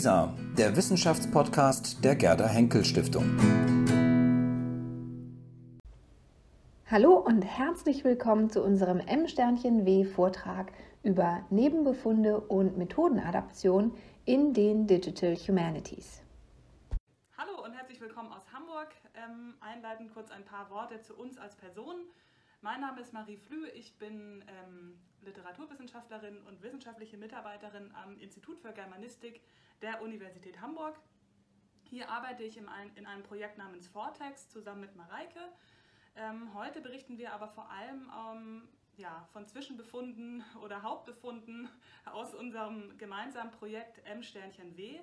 WISA, der Wissenschaftspodcast der Gerda Henkel Stiftung. Hallo und herzlich willkommen zu unserem M-W-Vortrag über Nebenbefunde und Methodenadaption in den Digital Humanities. Hallo und herzlich willkommen aus Hamburg. Ähm, einleitend kurz ein paar Worte zu uns als Personen. Mein Name ist Marie Flü, ich bin ähm, Literaturwissenschaftlerin und wissenschaftliche Mitarbeiterin am Institut für Germanistik der Universität Hamburg. Hier arbeite ich in einem Projekt namens Vortex zusammen mit Mareike. Ähm, heute berichten wir aber vor allem ähm, ja, von Zwischenbefunden oder Hauptbefunden aus unserem gemeinsamen Projekt M-W.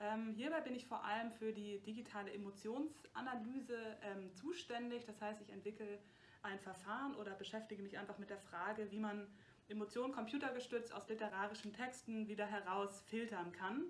Ähm, hierbei bin ich vor allem für die digitale Emotionsanalyse ähm, zuständig. Das heißt, ich entwickle ein Verfahren oder beschäftige mich einfach mit der Frage, wie man Emotionen computergestützt aus literarischen Texten wieder herausfiltern kann.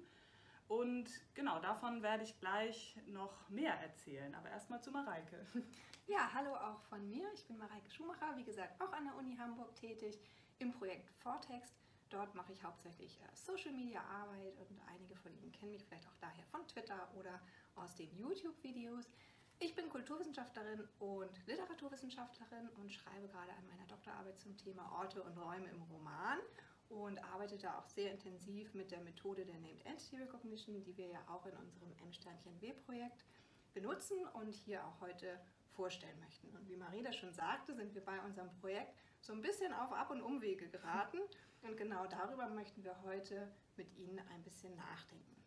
Und genau, davon werde ich gleich noch mehr erzählen. Aber erstmal zu Mareike. Ja, hallo auch von mir. Ich bin Mareike Schumacher, wie gesagt, auch an der Uni Hamburg tätig im Projekt Vortext. Dort mache ich hauptsächlich äh, Social Media Arbeit und einige von Ihnen kennen mich vielleicht auch daher von Twitter oder aus den YouTube-Videos. Ich bin Kulturwissenschaftlerin und Literaturwissenschaftlerin und schreibe gerade an meiner Doktorarbeit zum Thema Orte und Räume im Roman und arbeite da auch sehr intensiv mit der Methode der Named Entity Recognition, die wir ja auch in unserem M-W-Projekt benutzen und hier auch heute vorstellen möchten. Und wie Marina schon sagte, sind wir bei unserem Projekt so ein bisschen auf Ab- und Umwege geraten und genau darüber möchten wir heute mit Ihnen ein bisschen nachdenken.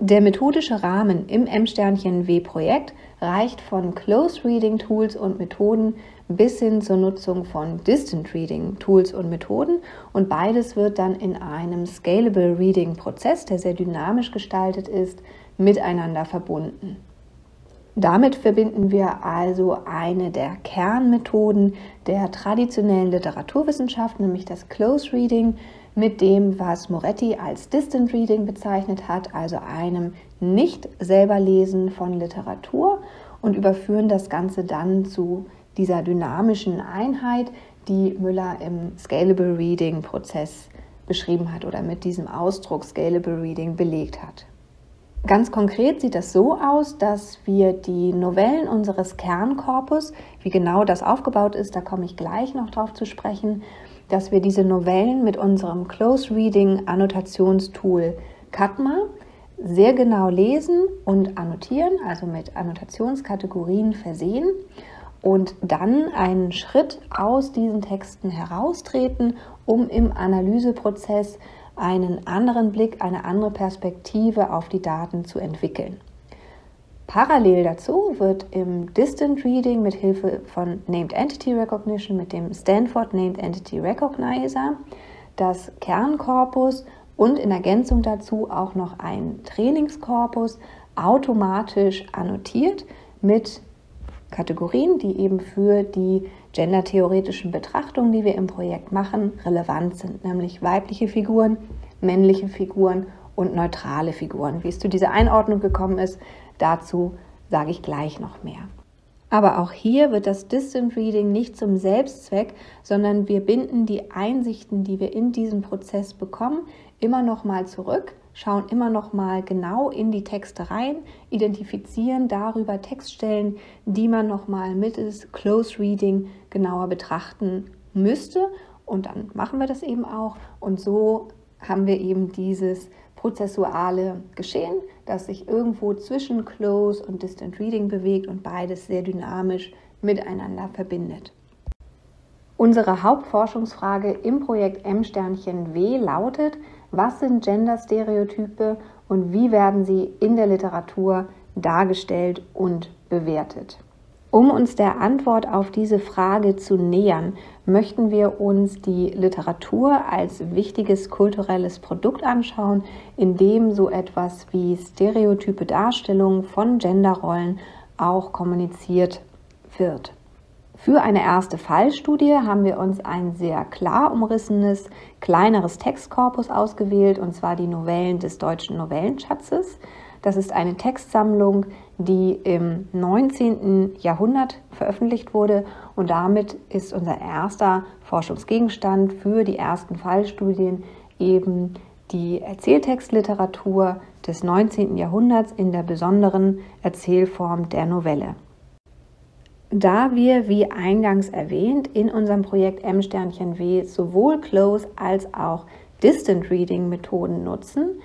Der methodische Rahmen im M-W-Projekt reicht von Close Reading Tools und Methoden bis hin zur Nutzung von Distant Reading Tools und Methoden und beides wird dann in einem Scalable Reading Prozess, der sehr dynamisch gestaltet ist, miteinander verbunden. Damit verbinden wir also eine der Kernmethoden der traditionellen Literaturwissenschaft, nämlich das Close Reading, mit dem, was Moretti als Distant Reading bezeichnet hat, also einem nicht selber Lesen von Literatur und überführen das Ganze dann zu dieser dynamischen Einheit, die Müller im Scalable Reading Prozess beschrieben hat oder mit diesem Ausdruck Scalable Reading belegt hat. Ganz konkret sieht das so aus, dass wir die Novellen unseres Kernkorpus, wie genau das aufgebaut ist, da komme ich gleich noch drauf zu sprechen, dass wir diese Novellen mit unserem Close Reading Annotationstool Katma sehr genau lesen und annotieren, also mit Annotationskategorien versehen und dann einen Schritt aus diesen Texten heraustreten, um im Analyseprozess einen anderen Blick, eine andere Perspektive auf die Daten zu entwickeln. Parallel dazu wird im Distant Reading mit Hilfe von Named Entity Recognition mit dem Stanford Named Entity Recognizer das Kernkorpus und in Ergänzung dazu auch noch ein Trainingskorpus automatisch annotiert mit Kategorien, die eben für die gendertheoretischen Betrachtungen, die wir im Projekt machen, relevant sind, nämlich weibliche Figuren, männliche Figuren und neutrale Figuren. Wie es zu dieser Einordnung gekommen ist, Dazu sage ich gleich noch mehr. Aber auch hier wird das Distant Reading nicht zum Selbstzweck, sondern wir binden die Einsichten, die wir in diesem Prozess bekommen, immer noch mal zurück, schauen immer noch mal genau in die Texte rein, identifizieren darüber Textstellen, die man noch mal mittels Close Reading genauer betrachten müsste und dann machen wir das eben auch und so haben wir eben dieses prozessuale Geschehen, das sich irgendwo zwischen Close und Distant Reading bewegt und beides sehr dynamisch miteinander verbindet. Unsere Hauptforschungsfrage im Projekt M-W lautet, was sind Gender-Stereotype und wie werden sie in der Literatur dargestellt und bewertet? Um uns der Antwort auf diese Frage zu nähern, möchten wir uns die Literatur als wichtiges kulturelles Produkt anschauen, in dem so etwas wie stereotype Darstellungen von Genderrollen auch kommuniziert wird. Für eine erste Fallstudie haben wir uns ein sehr klar umrissenes, kleineres Textkorpus ausgewählt, und zwar die Novellen des deutschen Novellenschatzes. Das ist eine Textsammlung, die im 19. Jahrhundert veröffentlicht wurde und damit ist unser erster Forschungsgegenstand für die ersten Fallstudien eben die Erzähltextliteratur des 19. Jahrhunderts in der besonderen Erzählform der Novelle. Da wir, wie eingangs erwähnt, in unserem Projekt M-W sowohl Close als auch Distant Reading Methoden nutzen,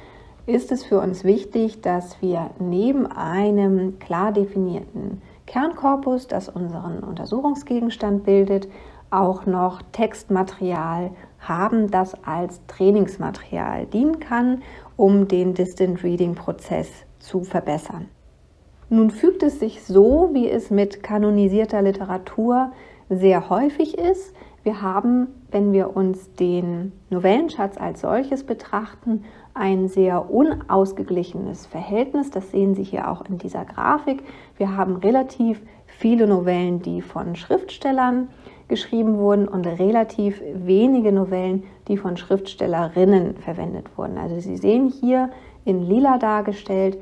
ist es für uns wichtig, dass wir neben einem klar definierten Kernkorpus, das unseren Untersuchungsgegenstand bildet, auch noch Textmaterial haben, das als Trainingsmaterial dienen kann, um den Distant Reading Prozess zu verbessern. Nun fügt es sich so, wie es mit kanonisierter Literatur sehr häufig ist. Wir haben, wenn wir uns den Novellenschatz als solches betrachten, ein sehr unausgeglichenes Verhältnis. Das sehen Sie hier auch in dieser Grafik. Wir haben relativ viele Novellen, die von Schriftstellern geschrieben wurden und relativ wenige Novellen, die von Schriftstellerinnen verwendet wurden. Also Sie sehen hier in lila dargestellt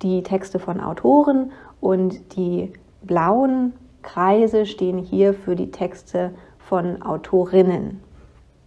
die Texte von Autoren und die blauen Kreise stehen hier für die Texte von Autorinnen.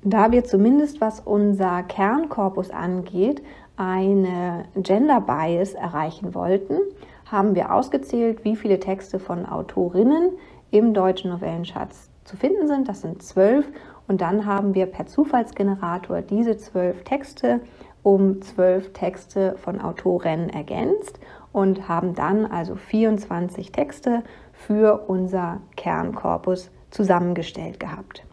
Da wir zumindest was unser Kernkorpus angeht, eine Gender Bias erreichen wollten, haben wir ausgezählt, wie viele Texte von Autorinnen im deutschen Novellenschatz zu finden sind. Das sind zwölf. Und dann haben wir per Zufallsgenerator diese zwölf Texte um zwölf Texte von Autoren ergänzt und haben dann also 24 Texte für unser Kernkorpus zusammengestellt gehabt.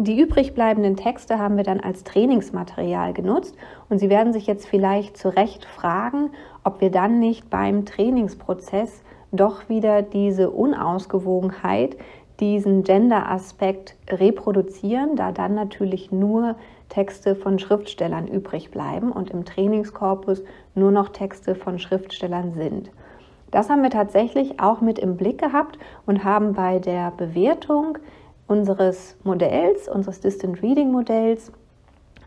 Die übrig bleibenden Texte haben wir dann als Trainingsmaterial genutzt und Sie werden sich jetzt vielleicht zu Recht fragen, ob wir dann nicht beim Trainingsprozess doch wieder diese Unausgewogenheit, diesen Gender-Aspekt reproduzieren, da dann natürlich nur Texte von Schriftstellern übrig bleiben und im Trainingskorpus nur noch Texte von Schriftstellern sind. Das haben wir tatsächlich auch mit im Blick gehabt und haben bei der Bewertung unseres Modells, unseres Distant Reading Modells,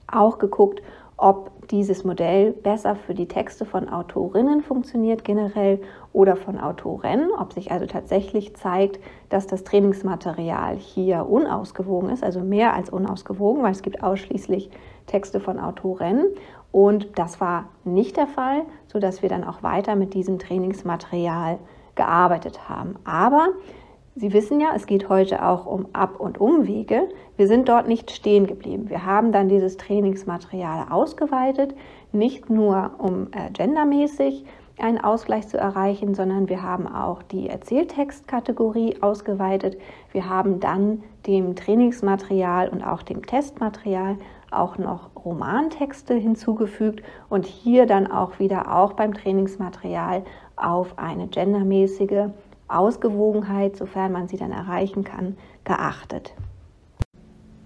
auch geguckt, ob dieses Modell besser für die Texte von Autorinnen funktioniert generell oder von Autoren, ob sich also tatsächlich zeigt, dass das Trainingsmaterial hier unausgewogen ist, also mehr als unausgewogen, weil es gibt ausschließlich Texte von Autoren. Und das war nicht der Fall, sodass wir dann auch weiter mit diesem Trainingsmaterial gearbeitet haben. Aber Sie wissen ja, es geht heute auch um Ab- und Umwege. Wir sind dort nicht stehen geblieben. Wir haben dann dieses Trainingsmaterial ausgeweitet, nicht nur um äh, gendermäßig einen Ausgleich zu erreichen, sondern wir haben auch die Erzähltextkategorie ausgeweitet. Wir haben dann dem Trainingsmaterial und auch dem Testmaterial auch noch Romantexte hinzugefügt und hier dann auch wieder auch beim Trainingsmaterial auf eine gendermäßige Ausgewogenheit, sofern man sie dann erreichen kann, geachtet.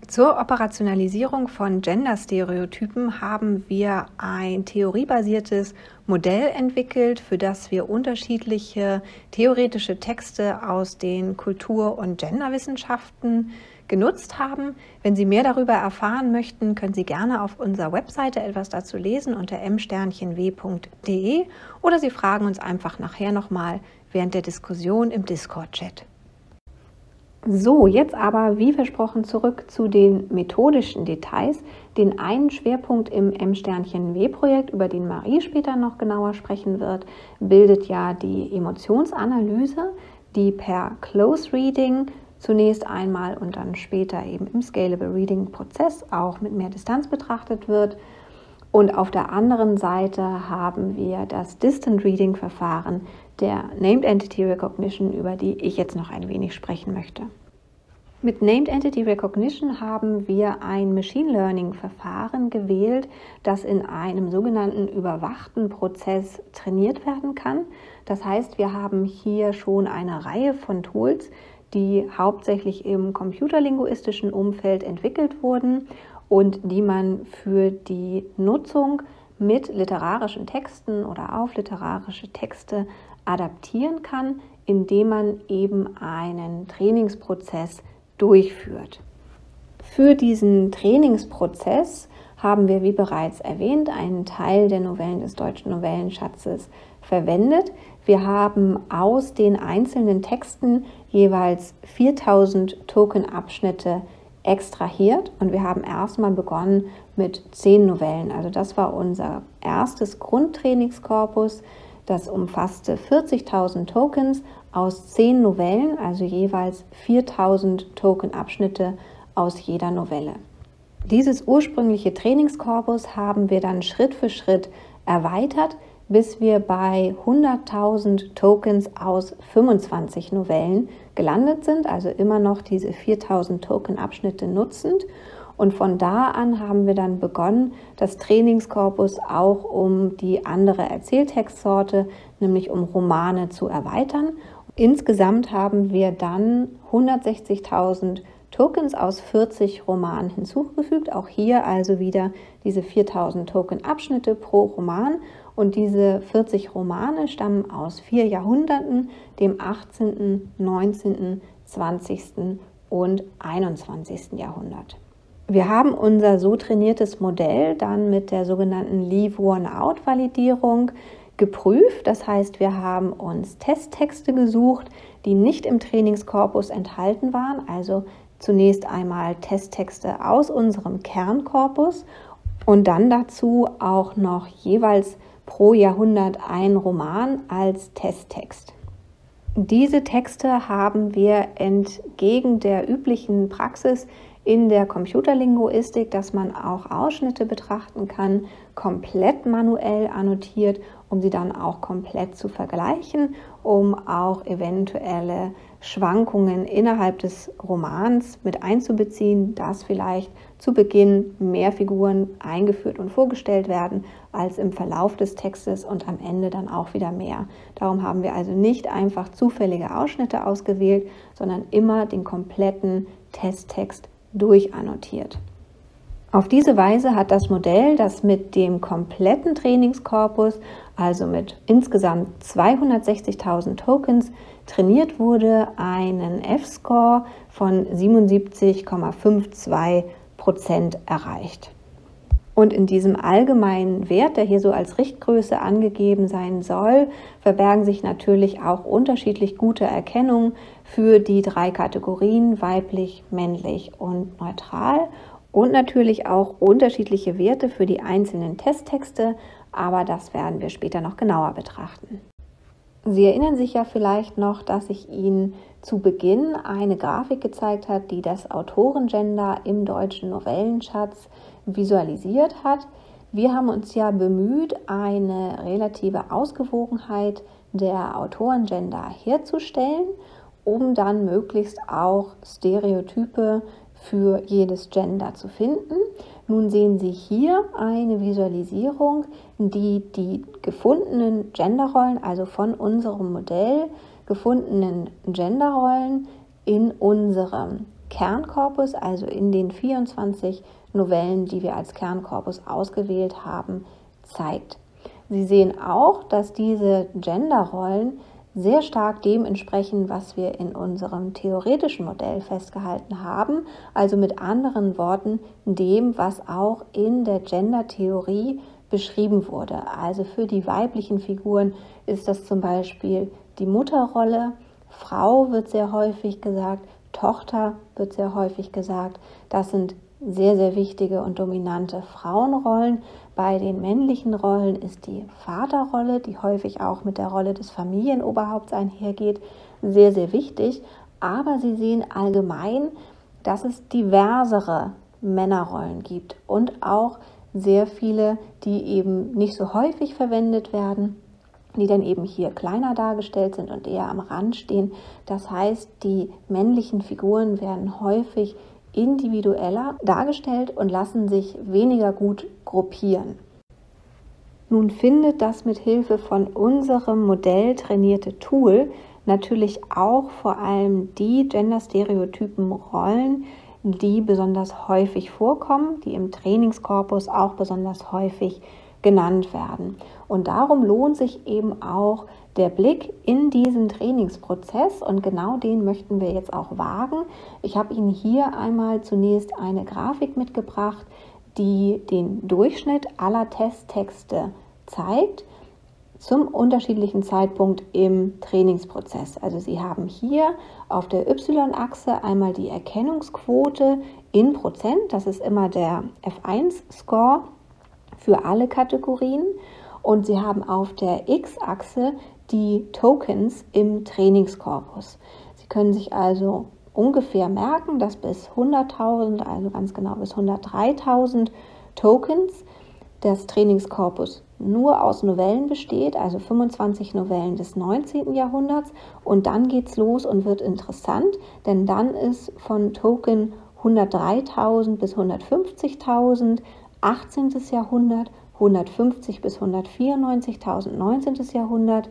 Zur Operationalisierung von Gender-Stereotypen haben wir ein theoriebasiertes Modell entwickelt, für das wir unterschiedliche theoretische Texte aus den Kultur- und Genderwissenschaften genutzt haben. Wenn Sie mehr darüber erfahren möchten, können Sie gerne auf unserer Webseite etwas dazu lesen unter m-w.de oder Sie fragen uns einfach nachher nochmal während der Diskussion im Discord-Chat. So, jetzt aber wie versprochen zurück zu den methodischen Details. Den einen Schwerpunkt im M-W-Projekt, über den Marie später noch genauer sprechen wird, bildet ja die Emotionsanalyse, die per Close Reading zunächst einmal und dann später eben im Scalable Reading Prozess auch mit mehr Distanz betrachtet wird. Und auf der anderen Seite haben wir das Distant Reading Verfahren, der Named Entity Recognition, über die ich jetzt noch ein wenig sprechen möchte. Mit Named Entity Recognition haben wir ein Machine Learning Verfahren gewählt, das in einem sogenannten überwachten Prozess trainiert werden kann. Das heißt, wir haben hier schon eine Reihe von Tools, die hauptsächlich im computerlinguistischen Umfeld entwickelt wurden und die man für die Nutzung mit literarischen Texten oder auf literarische Texte adaptieren kann, indem man eben einen Trainingsprozess durchführt. Für diesen Trainingsprozess haben wir, wie bereits erwähnt, einen Teil der Novellen des deutschen Novellenschatzes verwendet. Wir haben aus den einzelnen Texten jeweils 4000 Tokenabschnitte extrahiert und wir haben erstmal begonnen mit zehn Novellen. Also das war unser erstes Grundtrainingskorpus. Das umfasste 40.000 Tokens aus zehn Novellen, also jeweils 4.000 Token-Abschnitte aus jeder Novelle. Dieses ursprüngliche Trainingskorpus haben wir dann Schritt für Schritt erweitert, bis wir bei 100.000 Tokens aus 25 Novellen gelandet sind, also immer noch diese 4.000 Token-Abschnitte nutzend. Und von da an haben wir dann begonnen, das Trainingskorpus auch um die andere Erzähltextsorte, nämlich um Romane zu erweitern. Insgesamt haben wir dann 160.000 Tokens aus 40 Romanen hinzugefügt. Auch hier also wieder diese 4000 Token-Abschnitte pro Roman. Und diese 40 Romane stammen aus vier Jahrhunderten, dem 18., 19., 20. und 21. Jahrhundert. Wir haben unser so trainiertes Modell dann mit der sogenannten Leave-One-Out-Validierung geprüft. Das heißt, wir haben uns Testtexte gesucht, die nicht im Trainingskorpus enthalten waren, also zunächst einmal Testtexte aus unserem Kernkorpus und dann dazu auch noch jeweils pro Jahrhundert ein Roman als Testtext. Diese Texte haben wir entgegen der üblichen Praxis in der Computerlinguistik, dass man auch Ausschnitte betrachten kann, komplett manuell annotiert, um sie dann auch komplett zu vergleichen, um auch eventuelle Schwankungen innerhalb des Romans mit einzubeziehen, dass vielleicht zu Beginn mehr Figuren eingeführt und vorgestellt werden als im Verlauf des Textes und am Ende dann auch wieder mehr. Darum haben wir also nicht einfach zufällige Ausschnitte ausgewählt, sondern immer den kompletten Testtext durchannotiert. Auf diese Weise hat das Modell, das mit dem kompletten Trainingskorpus, also mit insgesamt 260.000 Tokens, trainiert wurde, einen F-Score von 77,52 Prozent erreicht. Und in diesem allgemeinen Wert, der hier so als Richtgröße angegeben sein soll, verbergen sich natürlich auch unterschiedlich gute Erkennungen für die drei Kategorien weiblich, männlich und neutral und natürlich auch unterschiedliche Werte für die einzelnen Testtexte, aber das werden wir später noch genauer betrachten. Sie erinnern sich ja vielleicht noch, dass ich Ihnen zu Beginn eine Grafik gezeigt habe, die das Autorengender im deutschen Novellenschatz visualisiert hat. Wir haben uns ja bemüht, eine relative Ausgewogenheit der Autorengender herzustellen, um dann möglichst auch Stereotype für jedes Gender zu finden. Nun sehen Sie hier eine Visualisierung, die die gefundenen Genderrollen, also von unserem Modell gefundenen Genderrollen in unserem Kernkorpus, also in den 24 Novellen, die wir als Kernkorpus ausgewählt haben, zeigt. Sie sehen auch, dass diese Genderrollen sehr stark dem entsprechen, was wir in unserem theoretischen Modell festgehalten haben, also mit anderen Worten dem, was auch in der Gender-Theorie beschrieben wurde. Also für die weiblichen Figuren ist das zum Beispiel die Mutterrolle, Frau wird sehr häufig gesagt, Tochter wird sehr häufig gesagt. Das sind sehr, sehr wichtige und dominante Frauenrollen. Bei den männlichen Rollen ist die Vaterrolle, die häufig auch mit der Rolle des Familienoberhaupts einhergeht, sehr, sehr wichtig. Aber Sie sehen allgemein, dass es diversere Männerrollen gibt und auch sehr viele, die eben nicht so häufig verwendet werden, die dann eben hier kleiner dargestellt sind und eher am Rand stehen. Das heißt, die männlichen Figuren werden häufig individueller dargestellt und lassen sich weniger gut gruppieren. Nun findet das mit Hilfe von unserem Modell trainierte Tool natürlich auch vor allem die genderstereotypen Rollen, die besonders häufig vorkommen, die im Trainingskorpus auch besonders häufig genannt werden. Und darum lohnt sich eben auch der Blick in diesen Trainingsprozess und genau den möchten wir jetzt auch wagen. Ich habe Ihnen hier einmal zunächst eine Grafik mitgebracht, die den Durchschnitt aller Testtexte zeigt. zum unterschiedlichen Zeitpunkt im Trainingsprozess. Also Sie haben hier auf der Y-Achse einmal die Erkennungsquote in Prozent, das ist immer der F1-Score für alle Kategorien. Und Sie haben auf der X-Achse die Tokens im Trainingskorpus. Sie können sich also ungefähr merken, dass bis 100.000, also ganz genau bis 103.000 Tokens des Trainingskorpus nur aus Novellen besteht, also 25 Novellen des 19. Jahrhunderts. Und dann geht es los und wird interessant, denn dann ist von Token 103.000 bis 150.000 18. Jahrhundert, 150 bis 194.000 19. Jahrhundert,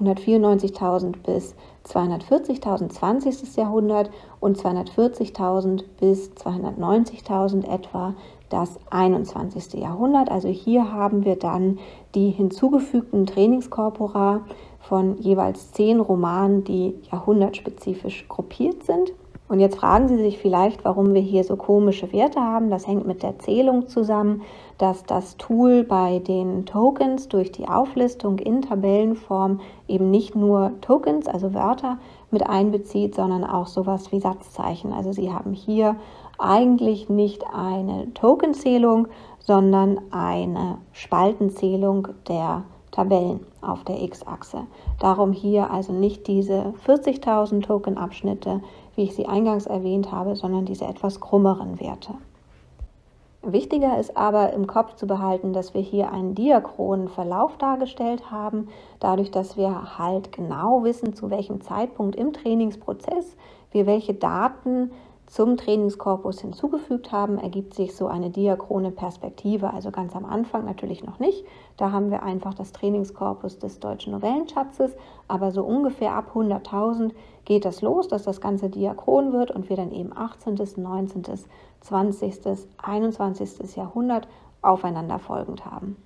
194.000 bis 240.000 20. Jahrhundert und 240.000 bis 290.000 etwa das 21. Jahrhundert. Also hier haben wir dann die hinzugefügten Trainingskorpora von jeweils zehn Romanen, die jahrhundertspezifisch gruppiert sind. Und jetzt fragen Sie sich vielleicht, warum wir hier so komische Werte haben. Das hängt mit der Zählung zusammen, dass das Tool bei den Tokens durch die Auflistung in Tabellenform eben nicht nur Tokens, also Wörter, mit einbezieht, sondern auch sowas wie Satzzeichen. Also Sie haben hier eigentlich nicht eine Tokenzählung, sondern eine Spaltenzählung der Tabellen auf der X-Achse. Darum hier also nicht diese 40.000 Tokenabschnitte, wie ich sie eingangs erwähnt habe, sondern diese etwas krummeren Werte. Wichtiger ist aber im Kopf zu behalten, dass wir hier einen diachronen Verlauf dargestellt haben, dadurch, dass wir halt genau wissen, zu welchem Zeitpunkt im Trainingsprozess wir welche Daten zum Trainingskorpus hinzugefügt haben, ergibt sich so eine diachrone Perspektive. Also ganz am Anfang natürlich noch nicht. Da haben wir einfach das Trainingskorpus des deutschen Novellenschatzes. Aber so ungefähr ab 100.000 geht das los, dass das Ganze diachron wird und wir dann eben 18., 19., 20., 21. Jahrhundert aufeinanderfolgend haben.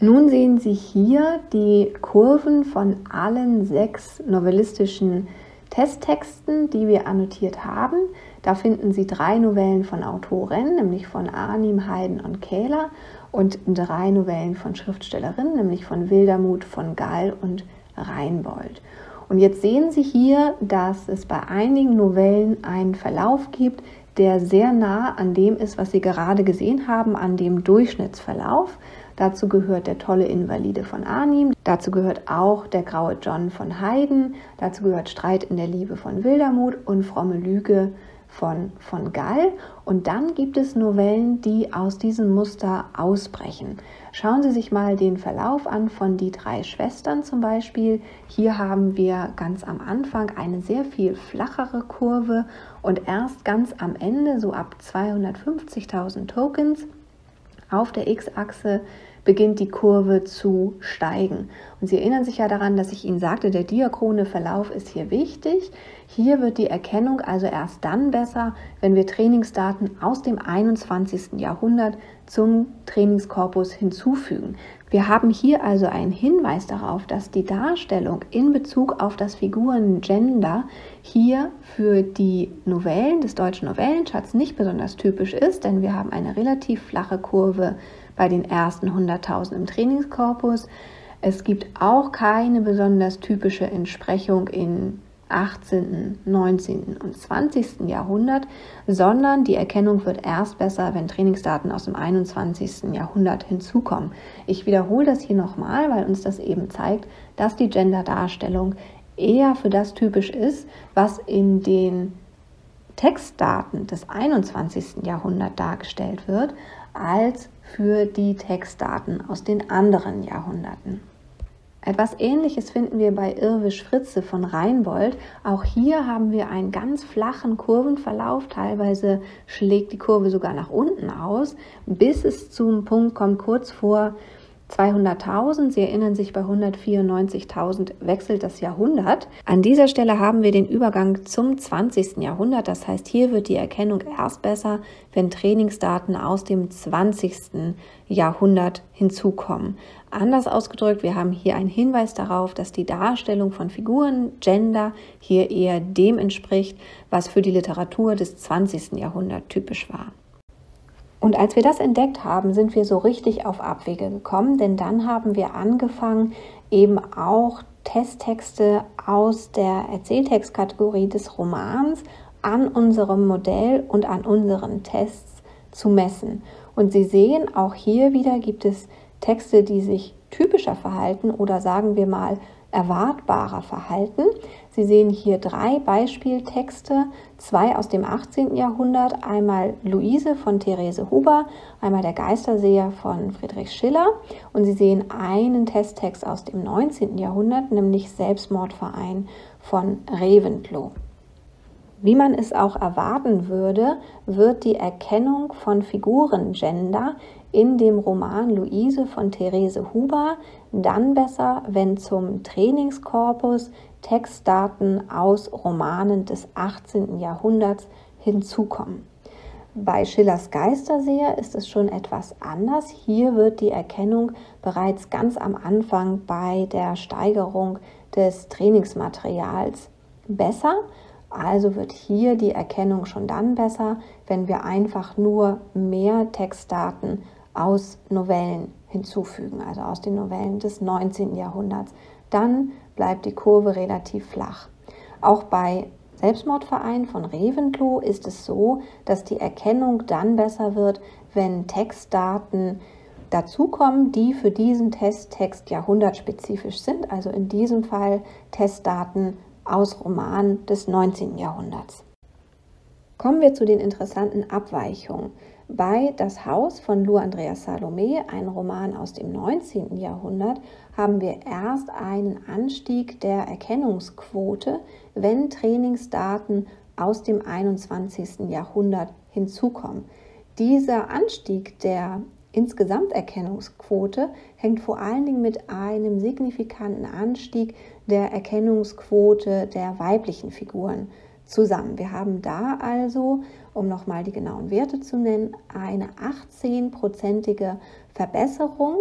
Nun sehen Sie hier die Kurven von allen sechs novellistischen Testtexten, die wir annotiert haben. Da finden Sie drei Novellen von Autoren, nämlich von Arnim, Haydn und Kähler und drei Novellen von Schriftstellerinnen, nämlich von Wildermuth, von Gall und Reinbold. Und jetzt sehen Sie hier, dass es bei einigen Novellen einen Verlauf gibt, der sehr nah an dem ist, was Sie gerade gesehen haben, an dem Durchschnittsverlauf. Dazu gehört der tolle Invalide von Arnim, dazu gehört auch der graue John von Haydn, dazu gehört Streit in der Liebe von Wildermuth und fromme Lüge von, von Gall. Und dann gibt es Novellen, die aus diesem Muster ausbrechen. Schauen Sie sich mal den Verlauf an von Die drei Schwestern zum Beispiel. Hier haben wir ganz am Anfang eine sehr viel flachere Kurve und erst ganz am Ende, so ab 250.000 Tokens, auf der X-Achse beginnt die Kurve zu steigen. Und Sie erinnern sich ja daran, dass ich Ihnen sagte, der diachrone Verlauf ist hier wichtig. Hier wird die Erkennung also erst dann besser, wenn wir Trainingsdaten aus dem 21. Jahrhundert zum Trainingskorpus hinzufügen. Wir haben hier also einen Hinweis darauf, dass die Darstellung in Bezug auf das Figurengender hier für die Novellen des deutschen Novellenschatz nicht besonders typisch ist, denn wir haben eine relativ flache Kurve bei den ersten 100.000 im Trainingskorpus. Es gibt auch keine besonders typische Entsprechung in 18., 19. und 20. Jahrhundert, sondern die Erkennung wird erst besser, wenn Trainingsdaten aus dem 21. Jahrhundert hinzukommen. Ich wiederhole das hier nochmal, weil uns das eben zeigt, dass die Gender-Darstellung eher für das typisch ist, was in den Textdaten des 21. Jahrhunderts dargestellt wird, als für die Textdaten aus den anderen Jahrhunderten. Etwas Ähnliches finden wir bei Irwisch Fritze von Reinbold. Auch hier haben wir einen ganz flachen Kurvenverlauf. Teilweise schlägt die Kurve sogar nach unten aus, bis es zum Punkt kommt kurz vor 200.000. Sie erinnern sich, bei 194.000 wechselt das Jahrhundert. An dieser Stelle haben wir den Übergang zum 20. Jahrhundert. Das heißt, hier wird die Erkennung erst besser, wenn Trainingsdaten aus dem 20. Jahrhundert hinzukommen. Anders ausgedrückt, wir haben hier einen Hinweis darauf, dass die Darstellung von Figuren, Gender, hier eher dem entspricht, was für die Literatur des 20. Jahrhunderts typisch war. Und als wir das entdeckt haben, sind wir so richtig auf Abwege gekommen, denn dann haben wir angefangen, eben auch Testtexte aus der Erzähltextkategorie des Romans an unserem Modell und an unseren Tests zu messen. Und Sie sehen, auch hier wieder gibt es Texte, die sich typischer verhalten oder sagen wir mal erwartbarer verhalten. Sie sehen hier drei Beispieltexte, zwei aus dem 18. Jahrhundert, einmal Luise von Therese Huber, einmal der Geisterseher von Friedrich Schiller und Sie sehen einen Testtext aus dem 19. Jahrhundert, nämlich Selbstmordverein von Reventlow. Wie man es auch erwarten würde, wird die Erkennung von Figurengender in dem Roman Luise von Therese Huber dann besser, wenn zum Trainingskorpus Textdaten aus Romanen des 18. Jahrhunderts hinzukommen. Bei Schillers Geisterseher ist es schon etwas anders. Hier wird die Erkennung bereits ganz am Anfang bei der Steigerung des Trainingsmaterials besser. Also wird hier die Erkennung schon dann besser, wenn wir einfach nur mehr Textdaten aus Novellen hinzufügen, also aus den Novellen des 19. Jahrhunderts. Dann bleibt die Kurve relativ flach. Auch bei Selbstmordverein von Reventlow ist es so, dass die Erkennung dann besser wird, wenn Textdaten dazukommen, die für diesen Testtext jahrhundertspezifisch sind, also in diesem Fall Testdaten aus Romanen des 19. Jahrhunderts. Kommen wir zu den interessanten Abweichungen. Bei Das Haus von Lou Andreas Salome, ein Roman aus dem 19. Jahrhundert, haben wir erst einen Anstieg der Erkennungsquote, wenn Trainingsdaten aus dem 21. Jahrhundert hinzukommen. Dieser Anstieg der Insgesamterkennungsquote hängt vor allen Dingen mit einem signifikanten Anstieg der Erkennungsquote der weiblichen Figuren zusammen. Wir haben da also, um nochmal die genauen Werte zu nennen, eine 18-prozentige Verbesserung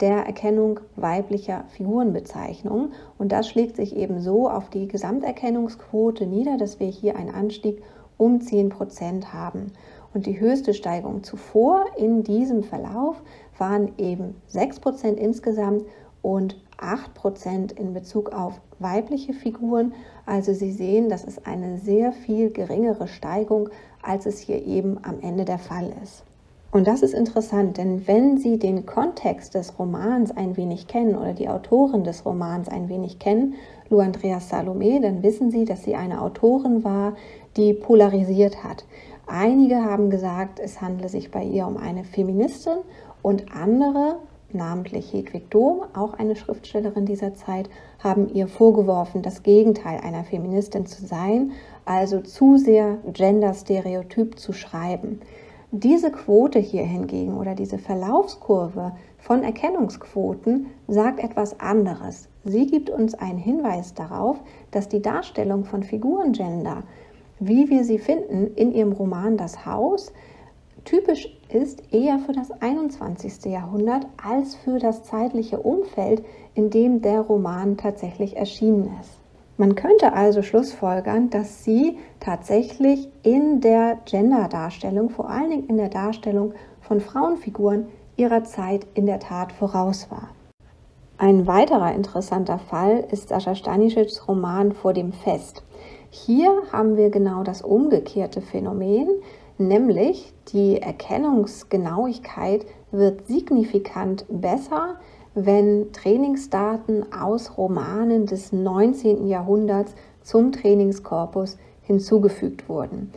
der Erkennung weiblicher Figurenbezeichnungen. Und das schlägt sich eben so auf die Gesamterkennungsquote nieder, dass wir hier einen Anstieg um 10 Prozent haben. Und die höchste Steigung zuvor in diesem Verlauf waren eben 6 Prozent insgesamt und 8 Prozent in Bezug auf weibliche Figuren. Also Sie sehen, das ist eine sehr viel geringere Steigung, als es hier eben am Ende der Fall ist. Und das ist interessant, denn wenn Sie den Kontext des Romans ein wenig kennen oder die Autorin des Romans ein wenig kennen, Lou Andreas Salome, dann wissen Sie, dass sie eine Autorin war, die polarisiert hat. Einige haben gesagt, es handle sich bei ihr um eine Feministin und andere namentlich Hedwig Dohm, auch eine Schriftstellerin dieser Zeit, haben ihr vorgeworfen, das Gegenteil einer Feministin zu sein, also zu sehr genderstereotyp zu schreiben. Diese Quote hier hingegen oder diese Verlaufskurve von Erkennungsquoten sagt etwas anderes. Sie gibt uns einen Hinweis darauf, dass die Darstellung von Figurengender, wie wir sie finden in ihrem Roman Das Haus, typisch ist eher für das 21. Jahrhundert als für das zeitliche Umfeld, in dem der Roman tatsächlich erschienen ist. Man könnte also schlussfolgern, dass sie tatsächlich in der Gender-Darstellung, vor allen Dingen in der Darstellung von Frauenfiguren, ihrer Zeit in der Tat voraus war. Ein weiterer interessanter Fall ist Sascha Stanisics Roman Vor dem Fest. Hier haben wir genau das umgekehrte Phänomen nämlich die Erkennungsgenauigkeit wird signifikant besser, wenn Trainingsdaten aus Romanen des 19. Jahrhunderts zum Trainingskorpus hinzugefügt wurden.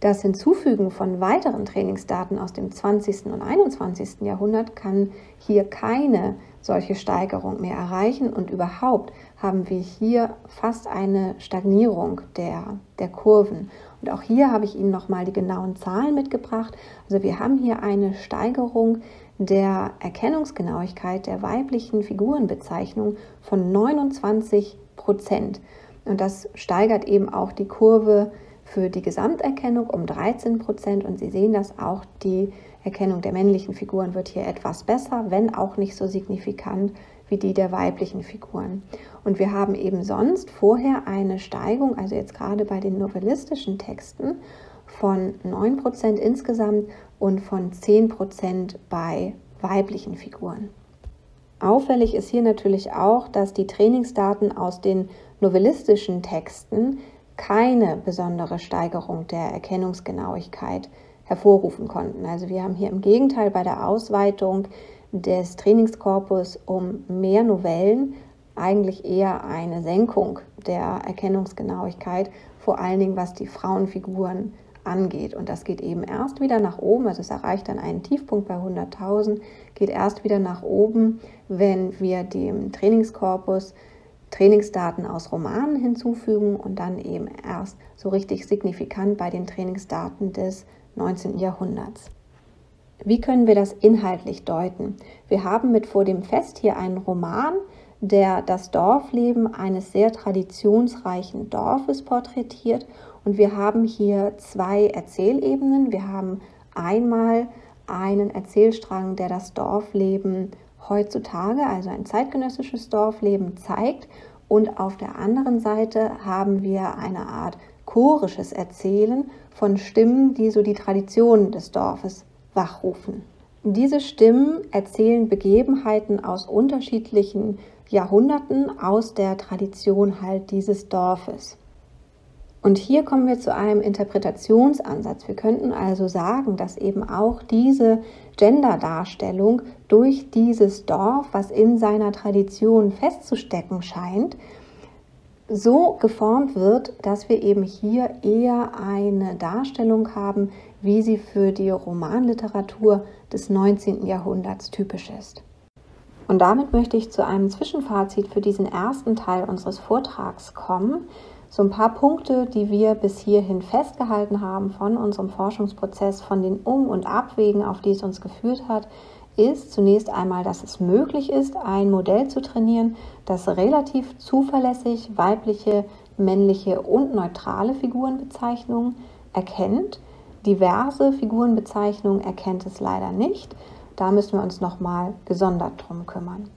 Das Hinzufügen von weiteren Trainingsdaten aus dem 20. und 21. Jahrhundert kann hier keine solche Steigerung mehr erreichen und überhaupt haben wir hier fast eine Stagnierung der, der Kurven. Und auch hier habe ich Ihnen nochmal die genauen Zahlen mitgebracht. Also wir haben hier eine Steigerung der Erkennungsgenauigkeit der weiblichen Figurenbezeichnung von 29 Prozent. Und das steigert eben auch die Kurve für die Gesamterkennung um 13 Prozent. Und Sie sehen das auch, die Erkennung der männlichen Figuren wird hier etwas besser, wenn auch nicht so signifikant wie die der weiblichen Figuren. Und wir haben eben sonst vorher eine Steigung, also jetzt gerade bei den novellistischen Texten, von 9% insgesamt und von 10% bei weiblichen Figuren. Auffällig ist hier natürlich auch, dass die Trainingsdaten aus den novellistischen Texten keine besondere Steigerung der Erkennungsgenauigkeit hervorrufen konnten. Also wir haben hier im Gegenteil bei der Ausweitung des Trainingskorpus um mehr Novellen eigentlich eher eine Senkung der Erkennungsgenauigkeit, vor allen Dingen was die Frauenfiguren angeht. Und das geht eben erst wieder nach oben, also es erreicht dann einen Tiefpunkt bei 100.000, geht erst wieder nach oben, wenn wir dem Trainingskorpus Trainingsdaten aus Romanen hinzufügen und dann eben erst so richtig signifikant bei den Trainingsdaten des 19. Jahrhunderts. Wie können wir das inhaltlich deuten? Wir haben mit vor dem Fest hier einen Roman, der das Dorfleben eines sehr traditionsreichen Dorfes porträtiert. Und wir haben hier zwei Erzählebenen. Wir haben einmal einen Erzählstrang, der das Dorfleben heutzutage, also ein zeitgenössisches Dorfleben, zeigt. Und auf der anderen Seite haben wir eine Art chorisches Erzählen von Stimmen, die so die Traditionen des Dorfes wachrufen. Diese Stimmen erzählen Begebenheiten aus unterschiedlichen Jahrhunderten aus der Tradition halt dieses Dorfes. Und hier kommen wir zu einem Interpretationsansatz. Wir könnten also sagen, dass eben auch diese Gender-Darstellung durch dieses Dorf, was in seiner Tradition festzustecken scheint, so geformt wird, dass wir eben hier eher eine Darstellung haben, wie sie für die Romanliteratur des 19. Jahrhunderts typisch ist. Und damit möchte ich zu einem Zwischenfazit für diesen ersten Teil unseres Vortrags kommen. So ein paar Punkte, die wir bis hierhin festgehalten haben von unserem Forschungsprozess, von den Um- und Abwägen, auf die es uns geführt hat, ist zunächst einmal, dass es möglich ist, ein Modell zu trainieren, das relativ zuverlässig weibliche, männliche und neutrale Figurenbezeichnungen erkennt. Diverse Figurenbezeichnungen erkennt es leider nicht. Da müssen wir uns nochmal gesondert drum kümmern.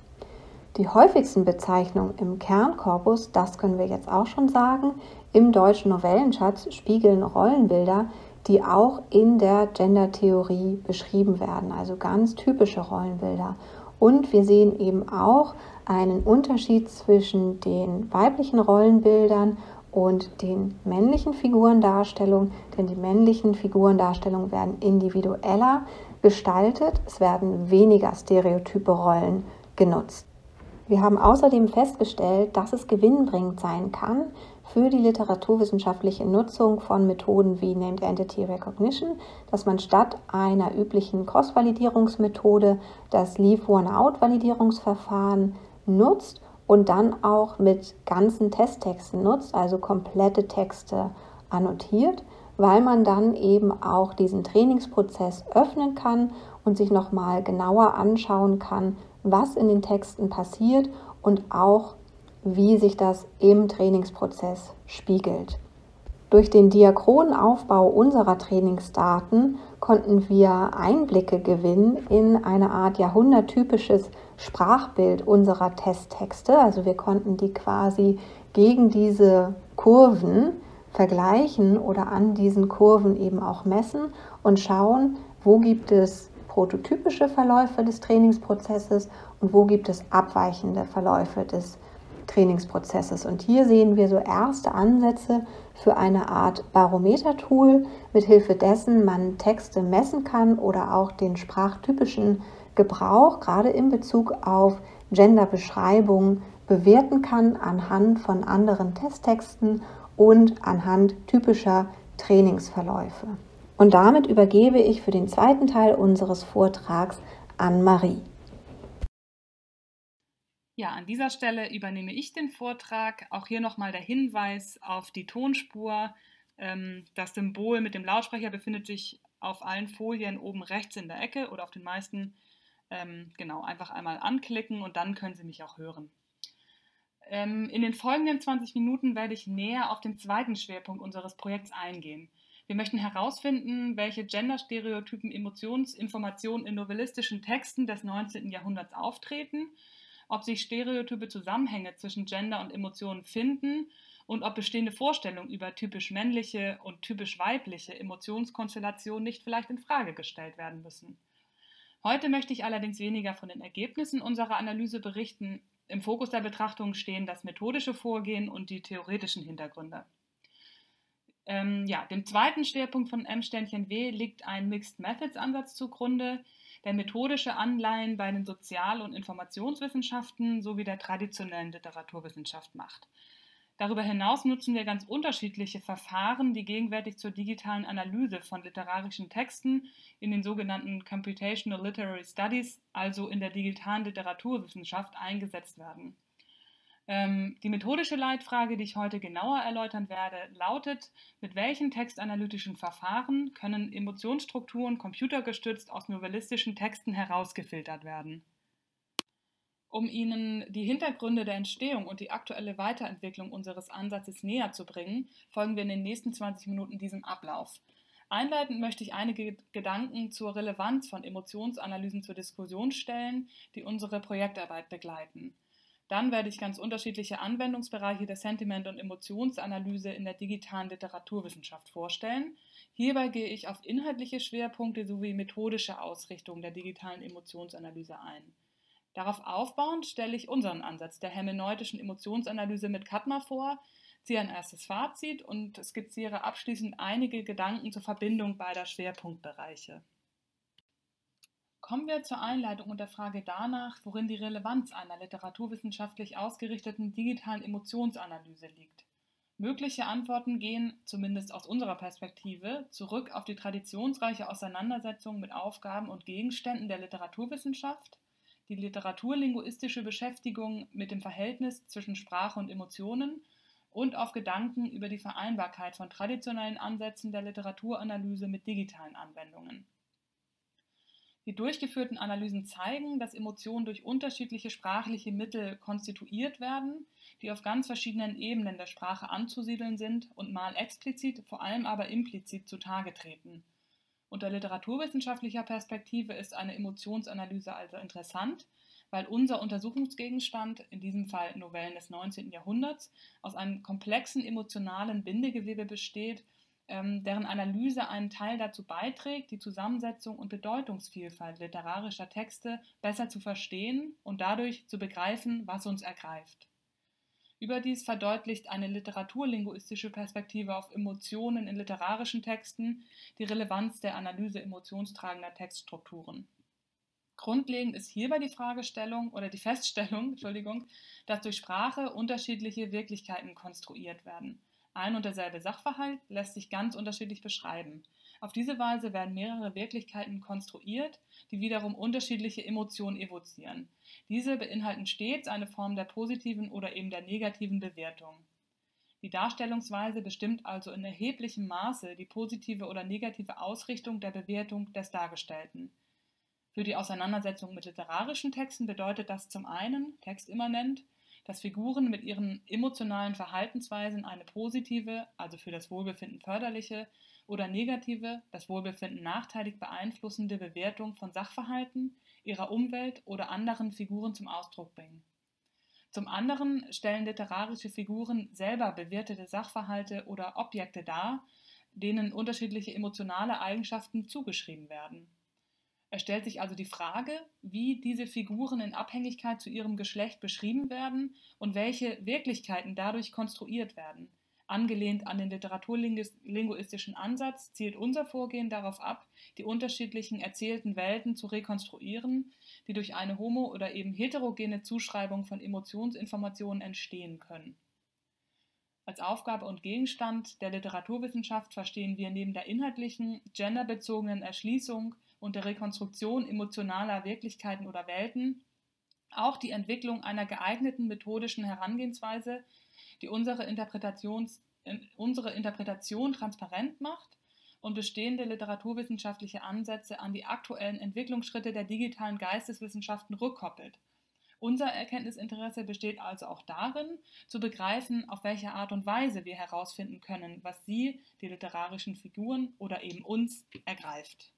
Die häufigsten Bezeichnungen im Kernkorpus, das können wir jetzt auch schon sagen, im deutschen Novellenschatz spiegeln Rollenbilder, die auch in der Gendertheorie beschrieben werden, also ganz typische Rollenbilder. Und wir sehen eben auch einen Unterschied zwischen den weiblichen Rollenbildern und den männlichen Figurendarstellungen, denn die männlichen Figurendarstellungen werden individueller, gestaltet. Es werden weniger stereotype Rollen genutzt. Wir haben außerdem festgestellt, dass es gewinnbringend sein kann für die literaturwissenschaftliche Nutzung von Methoden wie Named Entity Recognition, dass man statt einer üblichen Cross-Validierungsmethode das Leave-One-Out-Validierungsverfahren nutzt und dann auch mit ganzen Testtexten nutzt, also komplette Texte annotiert weil man dann eben auch diesen Trainingsprozess öffnen kann und sich nochmal genauer anschauen kann, was in den Texten passiert und auch wie sich das im Trainingsprozess spiegelt. Durch den diachronen Aufbau unserer Trainingsdaten konnten wir Einblicke gewinnen in eine Art jahrhunderttypisches Sprachbild unserer Testtexte. Also wir konnten die quasi gegen diese Kurven vergleichen oder an diesen Kurven eben auch messen und schauen, wo gibt es prototypische Verläufe des Trainingsprozesses und wo gibt es abweichende Verläufe des Trainingsprozesses. Und hier sehen wir so erste Ansätze für eine Art Barometer-Tool, mithilfe dessen man Texte messen kann oder auch den sprachtypischen Gebrauch, gerade in Bezug auf Genderbeschreibungen, bewerten kann anhand von anderen Testtexten und anhand typischer Trainingsverläufe. Und damit übergebe ich für den zweiten Teil unseres Vortrags an Marie. Ja, an dieser Stelle übernehme ich den Vortrag. Auch hier nochmal der Hinweis auf die Tonspur. Ähm, das Symbol mit dem Lautsprecher befindet sich auf allen Folien oben rechts in der Ecke oder auf den meisten. Ähm, genau, einfach einmal anklicken und dann können Sie mich auch hören. Ähm, in den folgenden 20 Minuten werde ich näher auf den zweiten Schwerpunkt unseres Projekts eingehen. Wir möchten herausfinden, welche Genderstereotypen Emotionsinformationen in novellistischen Texten des 19. Jahrhunderts auftreten ob sich stereotype Zusammenhänge zwischen Gender und Emotionen finden und ob bestehende Vorstellungen über typisch männliche und typisch weibliche Emotionskonstellationen nicht vielleicht in Frage gestellt werden müssen. Heute möchte ich allerdings weniger von den Ergebnissen unserer Analyse berichten. Im Fokus der Betrachtung stehen das methodische Vorgehen und die theoretischen Hintergründe. Ähm, ja, dem zweiten Schwerpunkt von M-W liegt ein Mixed Methods Ansatz zugrunde, der methodische Anleihen bei den Sozial- und Informationswissenschaften sowie der traditionellen Literaturwissenschaft macht. Darüber hinaus nutzen wir ganz unterschiedliche Verfahren, die gegenwärtig zur digitalen Analyse von literarischen Texten in den sogenannten Computational Literary Studies, also in der digitalen Literaturwissenschaft, eingesetzt werden. Ähm, die methodische Leitfrage, die ich heute genauer erläutern werde, lautet, mit welchen textanalytischen Verfahren können Emotionsstrukturen computergestützt aus novellistischen Texten herausgefiltert werden? Um Ihnen die Hintergründe der Entstehung und die aktuelle Weiterentwicklung unseres Ansatzes näher zu bringen, folgen wir in den nächsten 20 Minuten diesem Ablauf. Einleitend möchte ich einige Gedanken zur Relevanz von Emotionsanalysen zur Diskussion stellen, die unsere Projektarbeit begleiten. Dann werde ich ganz unterschiedliche Anwendungsbereiche der Sentiment- und Emotionsanalyse in der digitalen Literaturwissenschaft vorstellen. Hierbei gehe ich auf inhaltliche Schwerpunkte sowie methodische Ausrichtung der digitalen Emotionsanalyse ein. Darauf aufbauend stelle ich unseren Ansatz der hermeneutischen Emotionsanalyse mit Katma vor, ziehe ein erstes Fazit und skizziere abschließend einige Gedanken zur Verbindung beider Schwerpunktbereiche. Kommen wir zur Einleitung und der Frage danach, worin die Relevanz einer literaturwissenschaftlich ausgerichteten digitalen Emotionsanalyse liegt. Mögliche Antworten gehen, zumindest aus unserer Perspektive, zurück auf die traditionsreiche Auseinandersetzung mit Aufgaben und Gegenständen der Literaturwissenschaft die literaturlinguistische Beschäftigung mit dem Verhältnis zwischen Sprache und Emotionen und auf Gedanken über die Vereinbarkeit von traditionellen Ansätzen der Literaturanalyse mit digitalen Anwendungen. Die durchgeführten Analysen zeigen, dass Emotionen durch unterschiedliche sprachliche Mittel konstituiert werden, die auf ganz verschiedenen Ebenen der Sprache anzusiedeln sind und mal explizit, vor allem aber implizit zutage treten. Unter literaturwissenschaftlicher Perspektive ist eine Emotionsanalyse also interessant, weil unser Untersuchungsgegenstand, in diesem Fall Novellen des 19. Jahrhunderts, aus einem komplexen emotionalen Bindegewebe besteht, deren Analyse einen Teil dazu beiträgt, die Zusammensetzung und Bedeutungsvielfalt literarischer Texte besser zu verstehen und dadurch zu begreifen, was uns ergreift. Überdies verdeutlicht eine literaturlinguistische Perspektive auf Emotionen in literarischen Texten die Relevanz der Analyse emotionstragender Textstrukturen. Grundlegend ist hierbei die Fragestellung oder die Feststellung, Entschuldigung, dass durch Sprache unterschiedliche Wirklichkeiten konstruiert werden. Ein und derselbe Sachverhalt lässt sich ganz unterschiedlich beschreiben. Auf diese Weise werden mehrere Wirklichkeiten konstruiert, die wiederum unterschiedliche Emotionen evozieren. Diese beinhalten stets eine Form der positiven oder eben der negativen Bewertung. Die Darstellungsweise bestimmt also in erheblichem Maße die positive oder negative Ausrichtung der Bewertung des Dargestellten. Für die Auseinandersetzung mit literarischen Texten bedeutet das zum einen, textimmanent, dass Figuren mit ihren emotionalen Verhaltensweisen eine positive, also für das Wohlbefinden förderliche, oder negative, das Wohlbefinden nachteilig beeinflussende Bewertung von Sachverhalten, ihrer Umwelt oder anderen Figuren zum Ausdruck bringen. Zum anderen stellen literarische Figuren selber bewertete Sachverhalte oder Objekte dar, denen unterschiedliche emotionale Eigenschaften zugeschrieben werden. Es stellt sich also die Frage, wie diese Figuren in Abhängigkeit zu ihrem Geschlecht beschrieben werden und welche Wirklichkeiten dadurch konstruiert werden. Angelehnt an den literaturlinguistischen Ansatz zielt unser Vorgehen darauf ab, die unterschiedlichen erzählten Welten zu rekonstruieren, die durch eine homo- oder eben heterogene Zuschreibung von Emotionsinformationen entstehen können. Als Aufgabe und Gegenstand der Literaturwissenschaft verstehen wir neben der inhaltlichen, genderbezogenen Erschließung und der Rekonstruktion emotionaler Wirklichkeiten oder Welten auch die Entwicklung einer geeigneten methodischen Herangehensweise, die unsere, Interpretations, unsere Interpretation transparent macht und bestehende literaturwissenschaftliche Ansätze an die aktuellen Entwicklungsschritte der digitalen Geisteswissenschaften rückkoppelt. Unser Erkenntnisinteresse besteht also auch darin, zu begreifen, auf welche Art und Weise wir herausfinden können, was Sie, die literarischen Figuren oder eben uns, ergreift.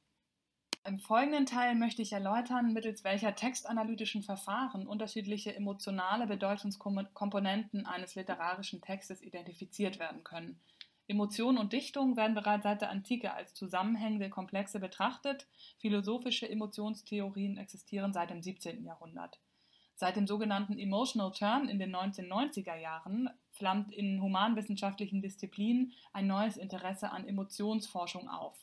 Im folgenden Teil möchte ich erläutern, mittels welcher textanalytischen Verfahren unterschiedliche emotionale Bedeutungskomponenten eines literarischen Textes identifiziert werden können. Emotion und Dichtung werden bereits seit der Antike als zusammenhängende Komplexe betrachtet. Philosophische Emotionstheorien existieren seit dem 17. Jahrhundert. Seit dem sogenannten Emotional Turn in den 1990er Jahren flammt in humanwissenschaftlichen Disziplinen ein neues Interesse an Emotionsforschung auf.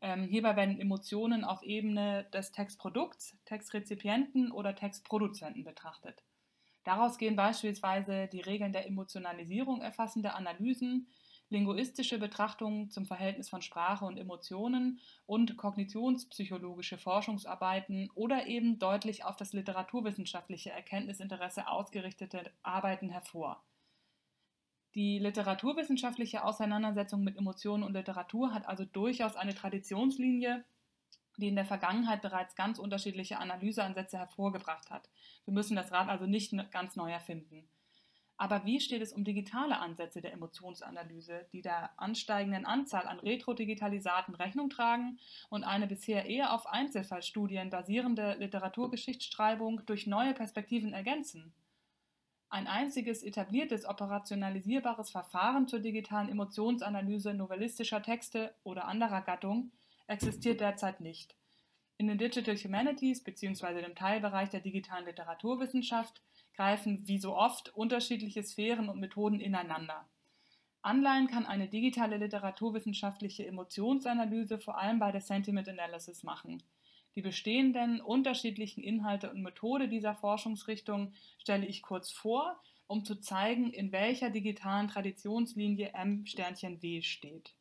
Ähm, hierbei werden Emotionen auf Ebene des Textprodukts, Textrezipienten oder Textproduzenten betrachtet. Daraus gehen beispielsweise die Regeln der Emotionalisierung erfassende Analysen, linguistische Betrachtungen zum Verhältnis von Sprache und Emotionen und kognitionspsychologische Forschungsarbeiten oder eben deutlich auf das literaturwissenschaftliche Erkenntnisinteresse ausgerichtete Arbeiten hervor. Die literaturwissenschaftliche Auseinandersetzung mit Emotionen und Literatur hat also durchaus eine Traditionslinie, die in der Vergangenheit bereits ganz unterschiedliche Analyseansätze hervorgebracht hat. Wir müssen das Rad also nicht ganz neu erfinden. Aber wie steht es um digitale Ansätze der Emotionsanalyse, die der ansteigenden Anzahl an Retro-Digitalisaten Rechnung tragen und eine bisher eher auf Einzelfallstudien basierende Literaturgeschichtsschreibung durch neue Perspektiven ergänzen? Ein einziges etabliertes operationalisierbares Verfahren zur digitalen Emotionsanalyse novellistischer Texte oder anderer Gattung existiert derzeit nicht. In den Digital Humanities bzw. dem Teilbereich der digitalen Literaturwissenschaft greifen wie so oft unterschiedliche Sphären und Methoden ineinander. Anleihen kann eine digitale literaturwissenschaftliche Emotionsanalyse vor allem bei der Sentiment Analysis machen. Die bestehenden unterschiedlichen Inhalte und Methode dieser Forschungsrichtung stelle ich kurz vor, um zu zeigen, in welcher digitalen Traditionslinie M-W steht.